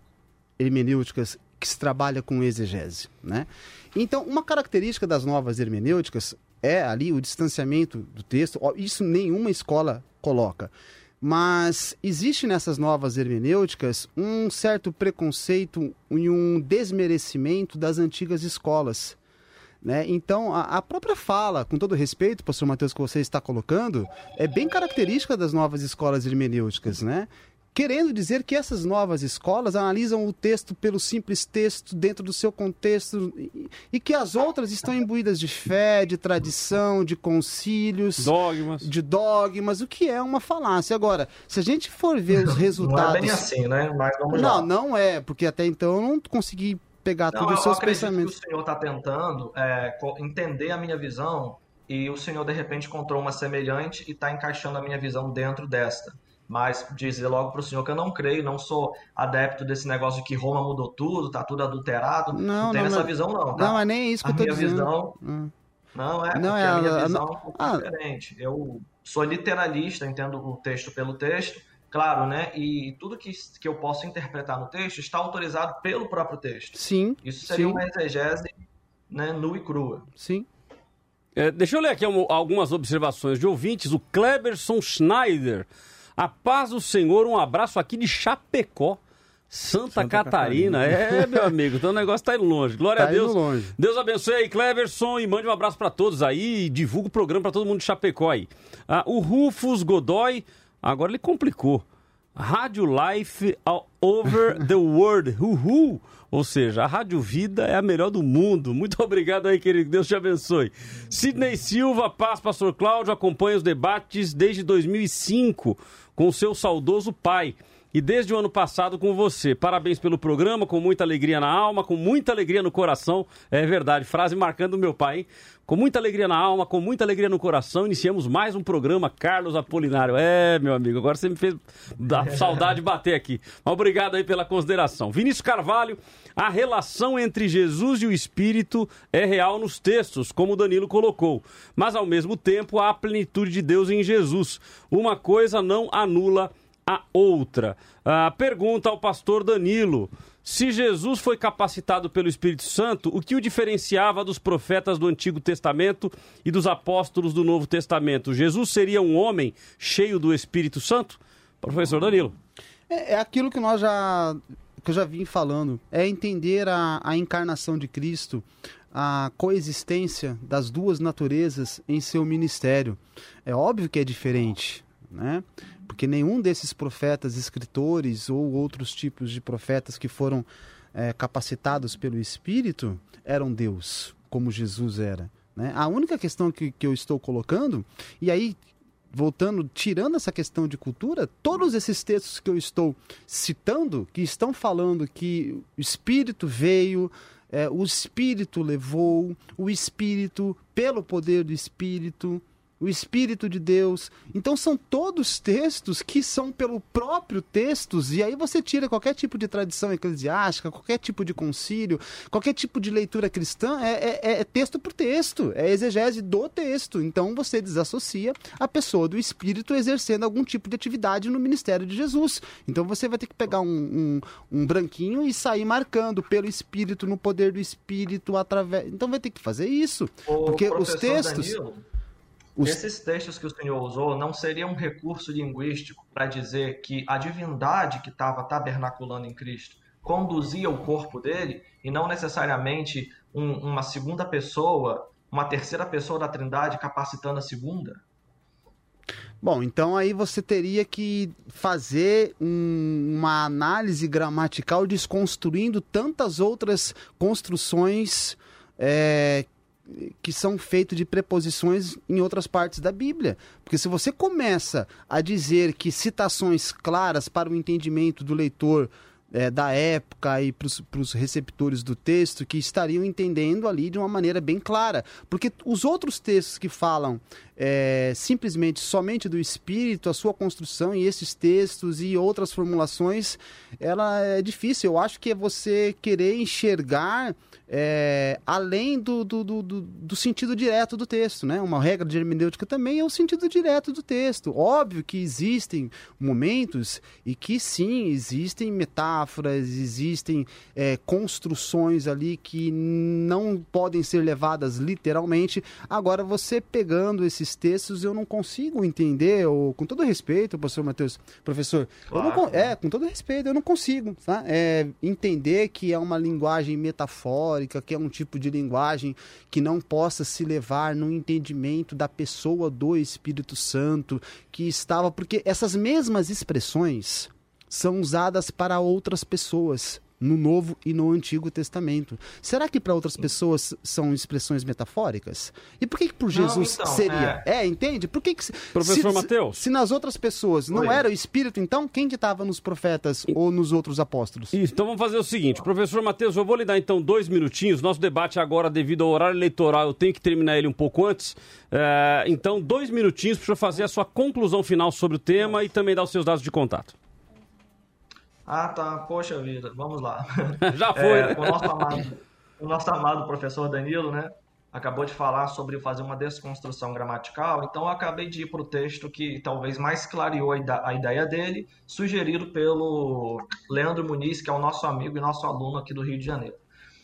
hermenêuticas que se trabalha com exegese, né? Então, uma característica das novas hermenêuticas é ali o distanciamento do texto, isso nenhuma escola coloca. Mas existe nessas novas hermenêuticas um certo preconceito e um desmerecimento das antigas escolas. Né? Então, a, a própria fala, com todo respeito, pastor Mateus, que você está colocando, é bem característica das novas escolas hermenêuticas, né? Querendo dizer que essas novas escolas analisam o texto pelo simples texto dentro do seu contexto e, que as outras estão imbuídas de fé, de tradição, de concílios, Dogmas. de dogmas, o que é uma falácia. Agora, se a gente for ver os Não resultados. é bem assim, né? Mas vamos lá. Não, não é, porque até então eu não consegui pegar Não, todos os seus pensamentos. que o senhor está tentando é, entender a minha visão e o senhor de repente encontrou uma semelhante e está encaixando a minha visão dentro desta. Mas dizer logo para o senhor que eu não creio, não sou adepto desse negócio de que Roma mudou tudo, tá tudo adulterado. Não, tem não, essa mas- visão não. Tá? Não, é nem isso que a eu tô minha dizendo. visão Hum. não é, Não, porque é a minha a- a- visão é um pouco ah. diferente. Eu sou literalista, entendo o texto pelo texto, claro, né? E tudo que, que eu posso interpretar no texto está autorizado pelo próprio texto. Sim. Isso seria sim, uma exegese né, nua e crua. Sim. É, deixa eu ler aqui um- algumas observações de ouvintes. O Kleberson Schneider. A paz do Senhor, um abraço aqui de Chapecó, Santa, Santa Catarina. Catarina. É, meu amigo, então o negócio tá indo longe. Glória Tá a Deus. indo longe. Deus abençoe aí, Cleverson, e mande um abraço pra todos aí. Divulga o programa pra todo mundo de Chapecó aí. Ah, o Rufus Godoy, agora ele complicou. Rádio Life all over the world. Uhul! Ou seja, a Rádio Vida é a melhor do mundo. Muito obrigado aí, querido. Deus te abençoe. Sidney Silva, paz, pastor Cláudio, acompanha os debates desde 2005 com seu saudoso pai. E desde o ano passado com você. Parabéns pelo programa, com muita alegria na alma, com muita alegria no coração. É verdade, frase marcando o meu pai, hein? Com muita alegria na alma, com muita alegria no coração, iniciamos mais um programa, Carlos Apolinário. É, meu amigo, agora você me fez dar saudade de bater aqui. Mas obrigado aí pela consideração. Vinícius Carvalho, a relação entre Jesus e o Espírito é real nos textos, como o Danilo colocou. Mas ao mesmo tempo há a plenitude de Deus em Jesus. Uma coisa não anula a outra. Ah, pergunta ao pastor Danilo: se Jesus foi capacitado pelo Espírito Santo, o que o diferenciava dos profetas do Antigo Testamento e dos apóstolos do Novo Testamento? Jesus seria um homem cheio do Espírito Santo? Professor Danilo. É, é aquilo que nós já que eu já vim falando, é entender a, a encarnação de Cristo, a coexistência das duas naturezas em seu ministério. É óbvio que é diferente, né? Porque nenhum desses profetas, escritores ou outros tipos de profetas que foram é, capacitados pelo Espírito eram Deus, como Jesus era. Né? A única questão que, que eu estou colocando, e aí voltando, tirando essa questão de cultura, todos esses textos que eu estou citando, que estão falando que o Espírito veio, é, o Espírito levou, o Espírito, pelo poder do Espírito, o Espírito de Deus. Então são todos textos que são pelo próprio textos, e aí você tira qualquer tipo de tradição eclesiástica, qualquer tipo de concílio, qualquer tipo de leitura cristã, é, é, é texto por texto, é exegese do texto. Então você desassocia a pessoa do Espírito exercendo algum tipo de atividade no ministério de Jesus. Então você vai ter que pegar um, um, um branquinho e sair marcando pelo Espírito, no poder do Espírito, através. Então vai ter que fazer isso. Ô, porque os textos. Danilo, Os- Esses textos que o senhor usou não seria um recurso linguístico para dizer que a divindade que estava tabernaculando em Cristo conduzia o corpo dele e não necessariamente um- uma segunda pessoa, uma terceira pessoa da Trindade capacitando a segunda? Bom, então aí você teria que fazer um- uma análise gramatical desconstruindo tantas outras construções é, que são feitas de preposições em outras partes da Bíblia. Porque se você começa a dizer que citações claras para o entendimento do leitor é, da época e para os receptores do texto que estariam entendendo ali de uma maneira bem clara. Porque os outros textos que falam é, simplesmente somente do Espírito, a sua construção e esses textos e outras formulações, ela é difícil. Eu acho que é você querer enxergar é, além do, do, do, do- do sentido direto do texto, né? Uma regra de hermenêutica também é o sentido direto do texto. Óbvio que existem momentos e que sim, existem metáforas, existem é, construções ali que não podem ser levadas literalmente. Agora, você pegando esses textos, eu não consigo entender, ou, com todo respeito, professor Matheus, professor, eu não é, com todo respeito, eu não consigo tá? É, entender que é uma linguagem metafórica, que é um tipo de linguagem que não possa se levar no entendimento da pessoa do Espírito Santo, que estava. Porque essas mesmas expressões são usadas para outras pessoas. No Novo e no Antigo Testamento. Será que para outras pessoas são expressões metafóricas? E por que, que por Não, Jesus então, seria? É. entende? Por que, que se- Professor se- Mateus. Se nas outras pessoas não Oi. era o Espírito, então quem que estava nos profetas ou nos outros apóstolos? Isso, então vamos fazer o seguinte, professor Matheus, eu vou lhe dar então dois minutinhos. Nosso debate agora, devido ao horário eleitoral, eu tenho que terminar ele um pouco antes. É, então, dois minutinhos para o senhor fazer a sua conclusão final sobre o tema e também dar os seus dados de contato. Ah, tá. Poxa vida, vamos lá. Já foi, É, né? o, nosso amado, o nosso amado professor Danilo, né? Acabou de falar sobre fazer uma desconstrução gramatical, então eu acabei de ir para o texto que talvez mais clareou a ideia dele, sugerido pelo Leandro Muniz, que é o nosso amigo e nosso aluno aqui do Rio de Janeiro.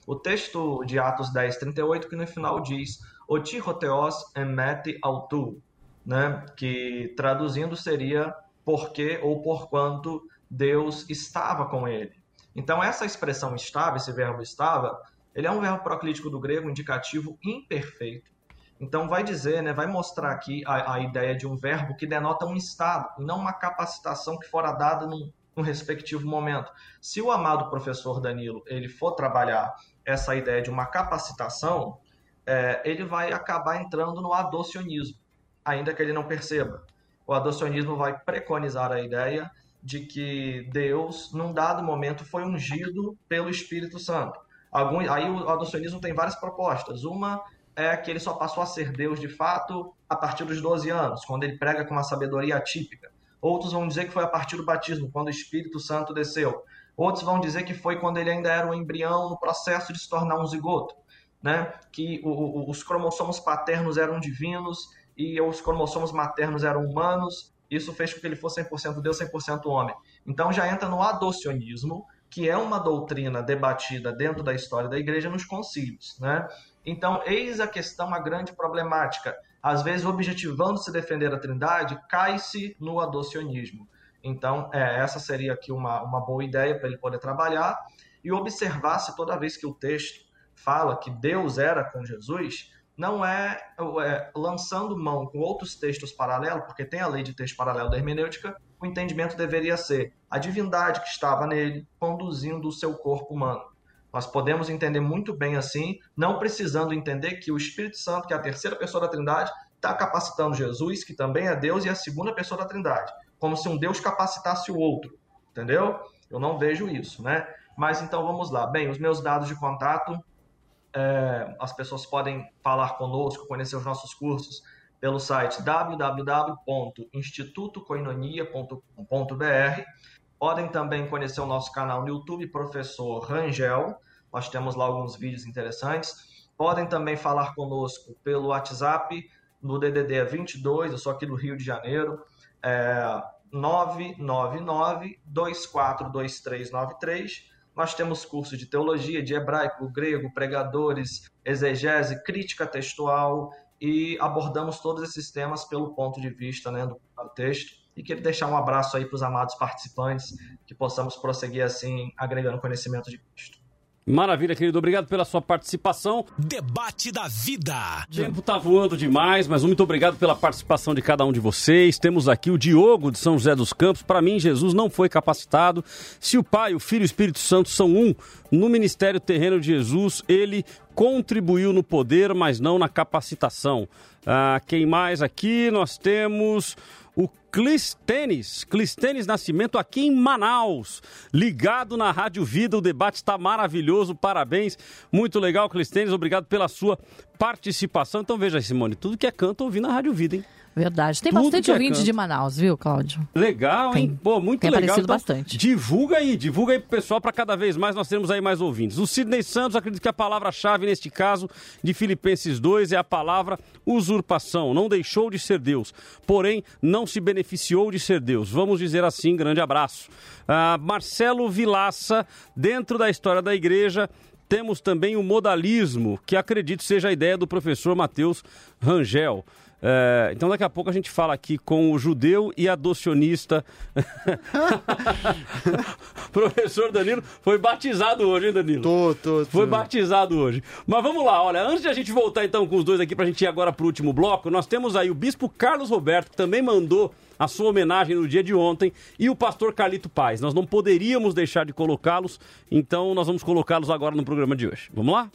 O texto de Atos 10, 38, que no final diz: Oti roteos emete autu, né? que traduzindo seria porque ou porquanto Deus estava com ele. Então, essa expressão estava, esse verbo estava, ele é um verbo proclítico do grego indicativo imperfeito. Então, vai dizer, né, vai mostrar aqui a, a ideia de um verbo que denota um estado, não uma capacitação que fora dada num, num respectivo momento. Se o amado professor Danilo ele for trabalhar essa ideia de uma capacitação, é, ele vai acabar entrando no adocionismo, ainda que ele não perceba. O adocionismo vai preconizar a ideia de que Deus, num dado momento, foi ungido pelo Espírito Santo. Aí o adocionismo tem várias propostas. Uma é que ele só passou a ser Deus de fato a partir dos 12 anos, quando ele prega com uma sabedoria atípica. Outros vão dizer que foi a partir do batismo, quando o Espírito Santo desceu. Outros vão dizer que foi quando ele ainda era um embrião no processo de se tornar um zigoto, né? Que o, o, os cromossomos paternos eram divinos e os cromossomos maternos eram humanos. Isso fez com que ele fosse 100% Deus, 100% homem. Então já entra no adocionismo, que é uma doutrina debatida dentro da história da igreja nos concílios, né? Então, eis a questão, a grande problemática. Às vezes, objetivando se defender a trindade, cai-se no adocionismo. Então, é, essa seria aqui uma, uma boa ideia para ele poder trabalhar e observar se toda vez que o texto fala que Deus era com Jesus, não é, é, lançando mão com outros textos paralelos, porque tem a lei de texto paralelo da hermenêutica, o entendimento deveria ser a divindade que estava nele conduzindo o seu corpo humano. Nós podemos entender muito bem assim, não precisando entender que o Espírito Santo, que é a terceira pessoa da Trindade, está capacitando Jesus, que também é Deus, e a segunda pessoa da Trindade, como se um Deus capacitasse o outro, entendeu? Eu não vejo isso, né? Mas então vamos lá. Bem, os meus dados de contato, é, as pessoas podem falar conosco, conhecer os nossos cursos pelo site www.institutocoinonia.com.br. Podem também conhecer o nosso canal no YouTube, Professor Rangel. Nós temos lá alguns vídeos interessantes. Podem também falar conosco pelo WhatsApp no DDD 22, eu sou aqui do Rio de Janeiro, é 999-242393. Nós temos cursos de teologia, de hebraico, grego, pregadores, exegese, crítica textual e abordamos todos esses temas pelo ponto de vista né, do texto. E queria deixar um abraço aí para os amados participantes, que possamos prosseguir assim, agregando conhecimento de Cristo. Maravilha, querido. Obrigado pela sua participação. Debate da vida. O tempo tá voando demais, mas muito obrigado pela participação de cada um de vocês. Temos aqui o Diogo de São José dos Campos. Para mim, Jesus não foi capacitado. Se o Pai, o Filho e o Espírito Santo são um, no ministério terreno de Jesus, ele contribuiu no poder, mas não na capacitação. Ah, quem mais aqui? Nós temos o Clistênis, Clistênis Nascimento aqui em Manaus, ligado na Rádio Vida, o debate está maravilhoso, parabéns, muito legal Clistênis, obrigado pela sua participação. Então veja, Simone, tudo que é canto ouvi na Rádio Vida, hein? Verdade. Tem Tudo bastante é ouvinte de Manaus, viu, Cláudio? Legal, hein? Tem. Pô, muito Tem legal. aparecido Então, bastante. Divulga aí, divulga aí pro pessoal para cada vez mais nós termos aí mais ouvintes. O Sidney Santos acredita que a palavra-chave neste caso de Filipenses 2 é a palavra usurpação. Não deixou de ser Deus, porém não se beneficiou de ser Deus. Vamos dizer assim, grande abraço. Ah, Marcelo Vilaça, dentro da história da igreja, temos também o modalismo, que acredito seja a ideia do professor Matheus Rangel. É, então daqui a pouco a gente fala aqui com o judeu e adocionista. Professor Danilo foi batizado hoje, hein, Danilo? Tô, tô, tô. Foi batizado hoje. Mas vamos lá, olha, antes de a gente voltar então com os dois aqui pra gente ir agora pro último bloco, nós temos aí o bispo Carlos Roberto, que também mandou a sua homenagem no dia de ontem, e o pastor Carlito Paz. Nós não poderíamos deixar de colocá-los, então nós vamos colocá-los agora no programa de hoje. Vamos lá?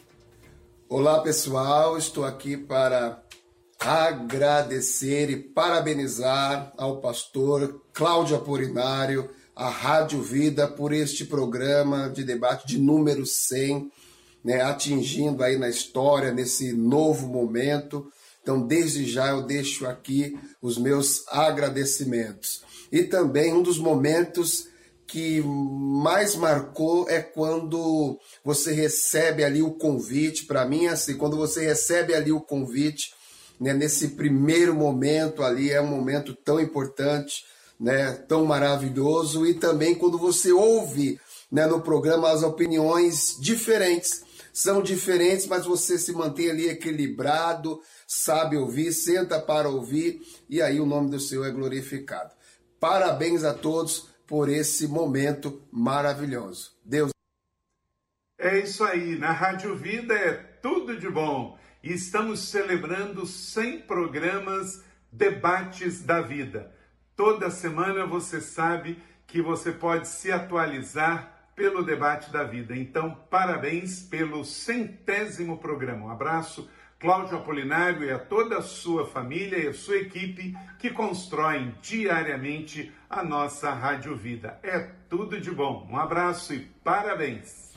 Olá pessoal, estou aqui para agradecer e parabenizar ao pastor Cláudio Apolinário, a Rádio Vida, por este programa de debate de número 100, né, atingindo aí na história, nesse novo momento. Então, desde já eu deixo aqui os meus agradecimentos. E também um dos momentos que mais marcou é quando você recebe ali o convite. Para mim, é assim, quando você recebe ali o convite, né, nesse primeiro momento ali, é um momento tão importante, né, tão maravilhoso, e também quando você ouve né, no programa as opiniões diferentes. São diferentes, mas você se mantém ali equilibrado, sabe ouvir, senta para ouvir, e aí o nome do Senhor é glorificado. Parabéns a todos por esse momento maravilhoso. Deus É isso aí, na Rádio Vida é tudo de bom. E estamos celebrando 100 programas Debates da Vida. Toda semana você sabe que você pode se atualizar pelo Debate da Vida. Então, parabéns pelo centésimo programa. Um abraço, Cláudio Apolinário e a toda a sua família e a sua equipe que constroem diariamente a nossa Rádio Vida. É tudo de bom. Um abraço e parabéns.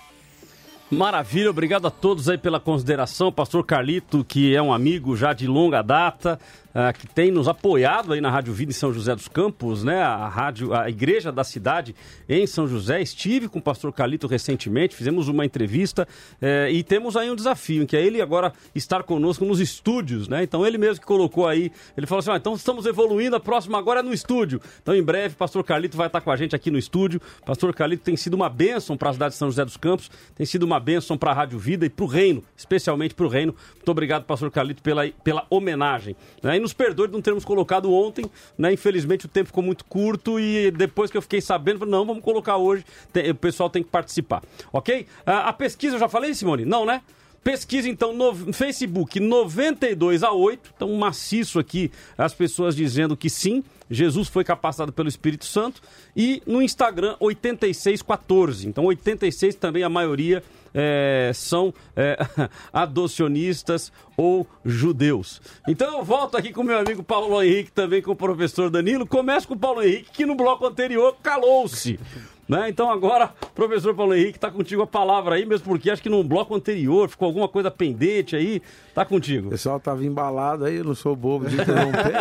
Maravilha, obrigado a todos aí pela consideração. Pastor Carlito, que é um amigo já de longa data, ah, que tem nos apoiado aí na Rádio Vida em São José dos Campos, né? A rádio, a igreja da cidade em São José. Estive com o pastor Carlito recentemente, fizemos uma entrevista eh, e temos aí um desafio, que é ele agora estar conosco nos estúdios, né? Então ele mesmo que colocou aí, ele falou assim: ah, então estamos evoluindo, a próxima agora é no estúdio. Então em breve, pastor Carlito vai estar com a gente aqui no estúdio. Pastor Carlito tem sido uma bênção para a cidade de São José dos Campos, tem sido uma bênção para a Rádio Vida e para o Reino, especialmente para o Reino. Muito obrigado, pastor Carlito, pela, pela homenagem. Né? E nos perdoe de não termos colocado ontem, né? Infelizmente o tempo ficou muito curto e depois que eu fiquei sabendo, não, vamos colocar hoje, o pessoal tem que participar, ok? Ah, a pesquisa, eu já falei, Simone? Não, né? Pesquisa, então, no Facebook, 92 a 8. Então, maciço aqui, as pessoas dizendo que sim. Jesus foi capacitado pelo Espírito Santo. E no Instagram, 8614. Então, 86 também a maioria é, são é, adocionistas ou judeus. Então eu volto aqui com meu amigo Paulo Henrique, também com o professor Danilo. Começo com o Paulo Henrique, que no bloco anterior calou-se. Né? Então agora, professor Paulo Henrique, está contigo a palavra aí, mesmo porque acho que no bloco anterior ficou alguma coisa pendente aí. Tá contigo. O pessoal tava embalado aí, eu não sou bobo de interromper.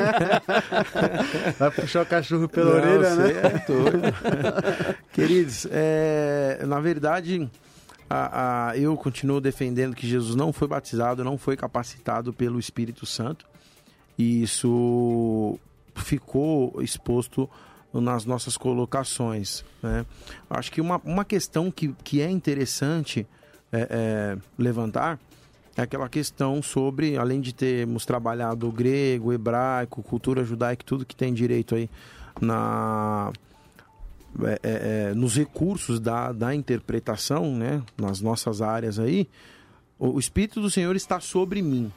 Vai puxar o cachorro pela não, orelha, né? É. Queridos, é, na verdade, eu continuo defendendo que Jesus não foi batizado, não foi capacitado pelo Espírito Santo. E isso ficou exposto nas nossas colocações. Né? Acho que uma, uma questão que, que é interessante é, é, levantar é aquela questão sobre, além de termos trabalhado grego, hebraico, cultura judaica, tudo que tem direito aí na, é, é, é, nos recursos da, da interpretação, né, nas nossas áreas aí, o Espírito do Senhor está sobre mim.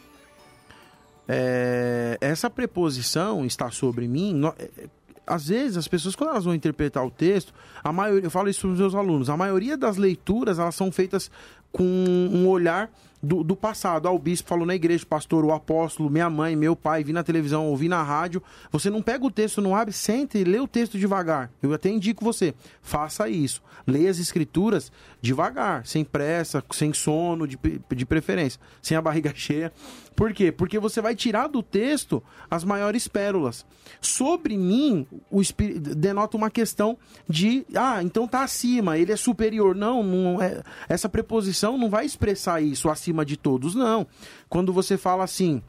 É, essa preposição está sobre mim, no, é, às vezes as pessoas quando elas vão interpretar o texto, a maioria, eu falo isso para os meus alunos, a maioria das leituras elas são feitas com um olhar do, do passado. Ah, o bispo falou na igreja, o pastor, o apóstolo, minha mãe, meu pai, vi na televisão, ouvi na rádio. Você não pega o texto, não abre, sente e lê o texto devagar. Eu até indico você, faça isso. Leia as escrituras devagar, sem pressa, sem sono, de, de preferência, sem a barriga cheia. Por quê? Porque você vai tirar do texto as maiores pérolas. Sobre mim, o espírito denota uma questão de, ah, então tá acima, ele é superior. Não, não é, essa preposição não vai expressar isso acima de todos, não. Quando você fala assim,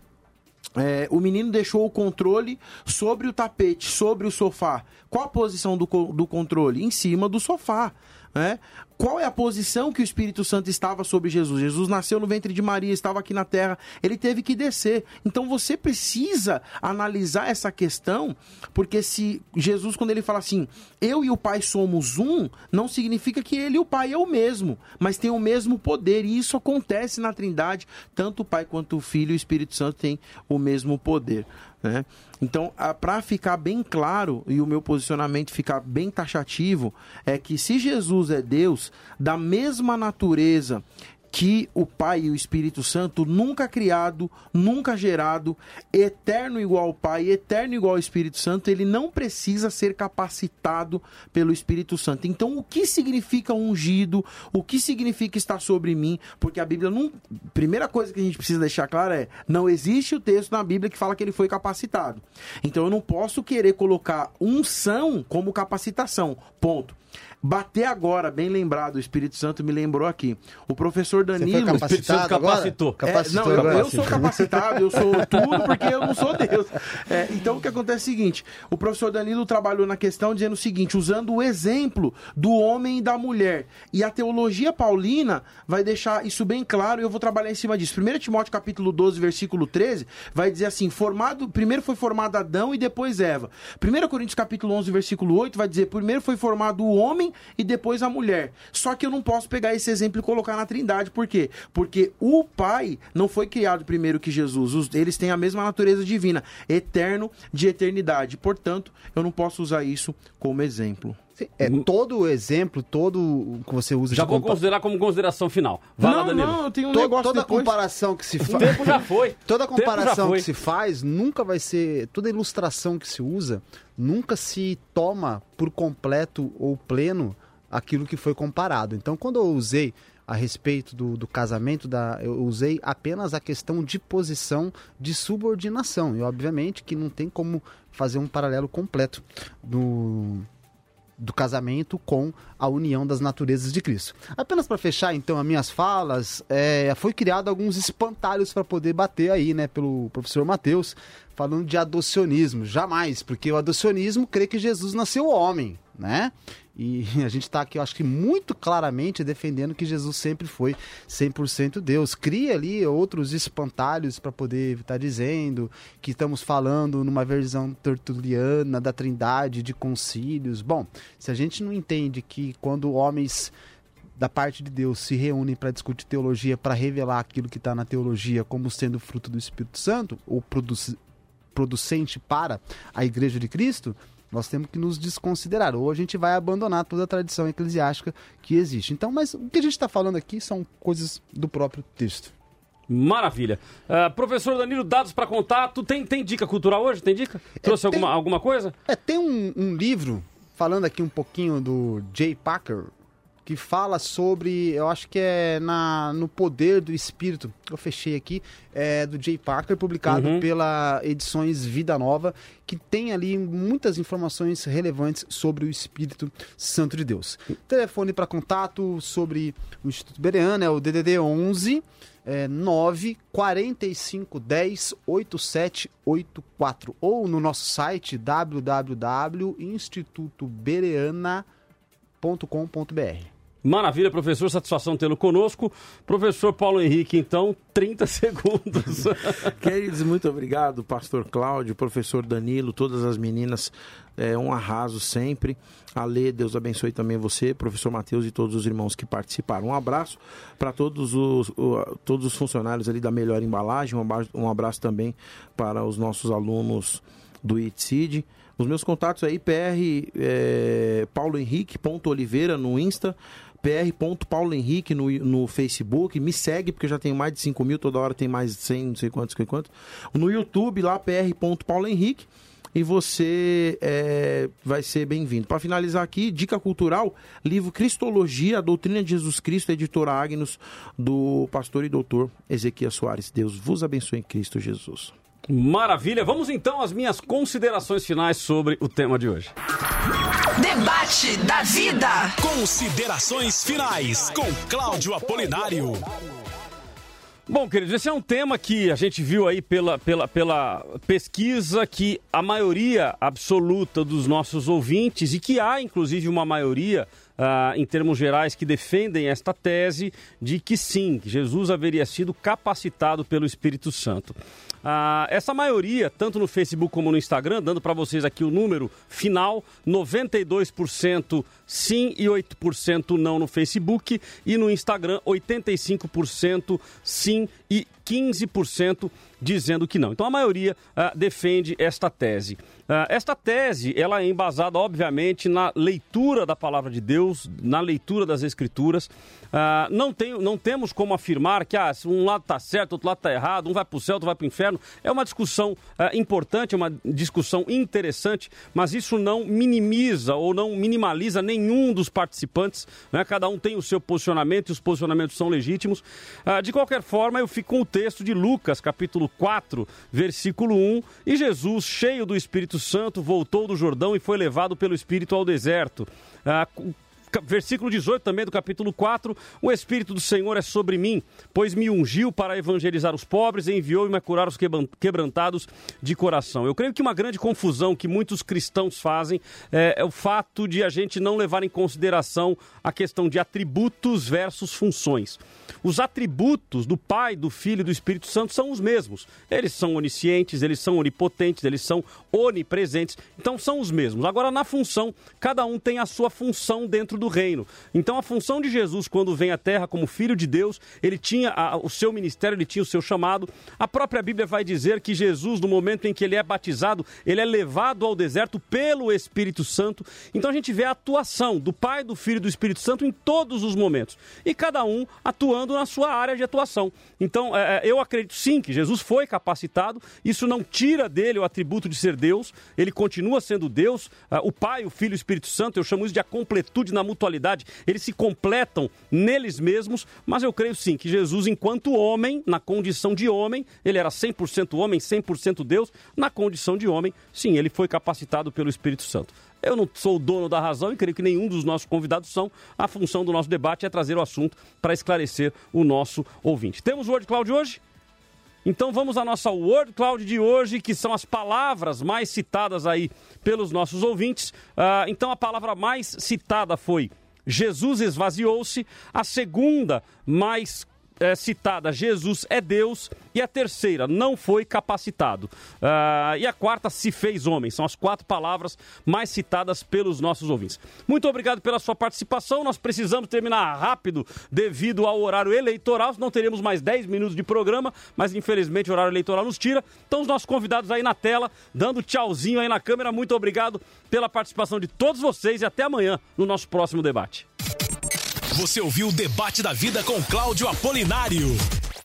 é, o menino deixou o controle sobre o tapete, sobre o sofá. Qual a posição do, do controle? Em cima do sofá. Né? Qual é a posição que o Espírito Santo estava sobre Jesus? Jesus nasceu no ventre de Maria, estava aqui na terra, ele teve que descer. Então você precisa analisar essa questão, porque se Jesus, quando ele fala assim, eu e o Pai somos um, não significa que ele e o Pai é o mesmo, mas tem o mesmo poder, e isso acontece na Trindade, tanto o Pai quanto o Filho e o Espírito Santo têm o mesmo poder. Né? Então, para ficar bem claro e o meu posicionamento ficar bem taxativo, é que se Jesus é Deus, da mesma natureza que o Pai e o Espírito Santo, nunca criado, nunca gerado, eterno igual ao Pai, eterno igual ao Espírito Santo, ele não precisa ser capacitado pelo Espírito Santo. Então, o que significa ungido? O que significa estar sobre mim? Porque a Bíblia não. Primeira coisa que a gente precisa deixar claro é: não existe o texto na Bíblia que fala que ele foi capacitado. Então, eu não posso querer colocar unção como capacitação. Ponto. Bater agora, bem lembrado, o Espírito Santo me lembrou aqui. O professor Danilo. Você foi capacitado capacitou. É, capacitou não, eu, eu, sou capacitado, eu sou tudo porque eu não sou Deus. É, então o que acontece é o seguinte: o professor Danilo trabalhou na questão dizendo o seguinte, usando o exemplo do homem e da mulher. E a teologia paulina vai deixar isso bem claro e eu vou trabalhar em cima disso. 1 Timóteo capítulo 12, versículo 13, vai dizer assim: formado, primeiro foi formado Adão e depois Eva. 1 Coríntios capítulo 11, versículo 8, vai dizer: primeiro foi formado o homem e depois a mulher. Só que eu não posso pegar esse exemplo e colocar na Trindade. Por quê? Porque o Pai não foi criado primeiro que Jesus. Eles têm a mesma natureza divina, eterno de eternidade. Portanto, eu não posso usar isso como exemplo. É todo o exemplo, todo o que você usa. Já vou compa... considerar como consideração final. Vai não, lá, Danilo. Não, eu tenho um negócio Toda depois... comparação que se faz. O tempo já foi. Toda comparação que se faz nunca vai ser. Toda ilustração que se usa nunca se toma por completo ou pleno aquilo que foi comparado. Então, quando eu usei a respeito do, do casamento, da, eu usei apenas a questão de posição de subordinação. E, obviamente, que não tem como fazer um paralelo completo do, do casamento com a união das naturezas de Cristo. Apenas para fechar então as minhas falas, é, foi criado alguns espantalhos para poder bater aí, né, pelo professor Mateus, falando de adocionismo. Jamais, porque o adocionismo crê que Jesus nasceu homem, né? E a gente está aqui, eu acho que muito claramente defendendo que Jesus sempre foi 100% Deus. Cria ali outros espantalhos para poder estar tá dizendo que estamos falando numa versão tertuliana da Trindade, de concílios. Bom, se a gente não entende que quando homens da parte de Deus se reúnem para discutir teologia, para revelar aquilo que está na teologia como sendo fruto do Espírito Santo, ou produzir producente para a Igreja de Cristo, nós temos que nos desconsiderar, ou a gente vai abandonar toda a tradição eclesiástica que existe. Então, mas o que a gente está falando aqui são coisas do próprio texto. Maravilha. Uh, professor Danilo, dados para contato. Tem, tem dica cultural hoje? Tem dica? Trouxe É, tem- alguma, alguma coisa? É, tem um, um livro, falando aqui um pouquinho do Jay Packer, que fala sobre, eu acho que é na, no poder do espírito. Eu fechei aqui, é do Jay Packer, publicado Uhum. pela Edições Vida Nova, que tem ali muitas informações relevantes sobre o Espírito Santo de Deus. Telefone para contato sobre o Instituto Bereano é o DDD 11 é 9 45 10 8784 ou no nosso site Maravilha, professor. Satisfação tê-lo conosco. Professor Paulo Henrique, então, 30 segundos. Queridos, muito obrigado, pastor Cláudio, professor Danilo, todas as meninas. É um arraso sempre. Ale, Deus abençoe também você, professor Matheus e todos os irmãos que participaram. Um abraço para todos os, todos os funcionários ali da Melhor Embalagem. Um abraço, um abraço também para os nossos alunos do ITCID. Os meus contatos aí, PR é, Paulo Henrique Oliveira no Insta, PR Paulo Henrique no, no Facebook. Me segue, porque já tenho mais de 5 mil, toda hora tem mais de 100, não sei quantos, sei quanto. No YouTube, lá, PR Paulo Henrique. E você é, vai ser bem-vindo. Para finalizar aqui, dica cultural: livro Cristologia, a doutrina de Jesus Cristo, editora Agnos, do pastor e doutor Ezequias Soares. Deus vos abençoe em Cristo Jesus. Maravilha. Vamos então às minhas considerações finais sobre o tema de hoje. Debate da vida. Considerações finais com Cláudio Apolinário. Bom, queridos, esse é um tema que a gente viu aí pela, pela, pela pesquisa que a maioria absoluta dos nossos ouvintes, e que há inclusive uma maioria ah, em termos gerais que defendem esta tese de que sim, Jesus haveria sido capacitado pelo Espírito Santo. Ah, essa maioria, tanto no Facebook como no Instagram, dando para vocês aqui o número final: 92% sim e 8% não no Facebook, e no Instagram, 85% sim e 15% dizendo que não. Então a maioria ah, defende esta tese. Ah, esta tese ela é embasada, obviamente, na leitura da palavra de Deus, na leitura das Escrituras. Ah, não, tem, não temos como afirmar que ah, um lado está certo, outro lado está errado, um vai para o céu, outro vai para o inferno. É uma discussão importante, é uma discussão interessante, mas isso não minimiza ou não minimaliza nenhum dos participantes. Né? Cada um tem o seu posicionamento e os posicionamentos são legítimos. De qualquer forma, eu fico com o texto de Lucas, capítulo 4, versículo 1. E Jesus, cheio do Espírito Santo, voltou do Jordão e foi levado pelo Espírito ao deserto. Ah, Versículo 18 também do capítulo 4: O Espírito do Senhor é sobre mim, pois me ungiu para evangelizar os pobres e enviou-me a curar os quebran- quebrantados de coração. Eu creio que uma grande confusão que muitos cristãos fazem é, é o fato de a gente não levar em consideração a questão de atributos versus funções. Os atributos do Pai, do Filho e do Espírito Santo são os mesmos. Eles são oniscientes, eles são onipotentes, eles são onipresentes. Então são os mesmos. Agora, na função, cada um tem a sua função dentro do reino. Então, a função de Jesus, quando vem à Terra como Filho de Deus, ele tinha a- o seu ministério, ele tinha o seu chamado. A própria Bíblia vai dizer que Jesus, no momento em que ele é batizado, ele é levado ao deserto pelo Espírito Santo. Então, a gente vê a atuação do Pai, do Filho e do Espírito Santo em todos os momentos. E cada um atuando na sua área de atuação. Então, é, é, eu acredito sim que Jesus foi capacitado. Isso não tira dele o atributo de ser Deus. Ele continua sendo Deus. Ah, o Pai, o Filho e o Espírito Santo, eu chamo isso de a completude na mutualidade. Eles se completam neles mesmos. Mas eu creio sim que Jesus, enquanto homem, na condição de homem, ele era 100% homem, 100% Deus. Na condição de homem, sim, ele foi capacitado pelo Espírito Santo. Eu não sou o dono da razão e creio que nenhum dos nossos convidados são. A função do nosso debate é trazer o assunto para esclarecer o nosso ouvinte. Temos o Word Cloud hoje? Então vamos à nossa Word Cloud de hoje, que são as palavras mais citadas aí pelos nossos ouvintes. Ah, então a palavra mais citada foi Jesus esvaziou-se. A segunda mais é, citada, Jesus é Deus. E a terceira, não foi capacitado. Ah, e a quarta, se fez homem. São as quatro palavras mais citadas pelos nossos ouvintes. Muito obrigado pela sua participação. Nós precisamos terminar rápido devido ao horário eleitoral. Não teremos mais 10 minutos de programa, mas infelizmente o horário eleitoral nos tira. Então, os nossos convidados aí na tela, dando tchauzinho aí na câmera. Muito obrigado pela participação de todos vocês e até amanhã no nosso próximo debate. Você ouviu o Debate da Vida com Cláudio Apolinário.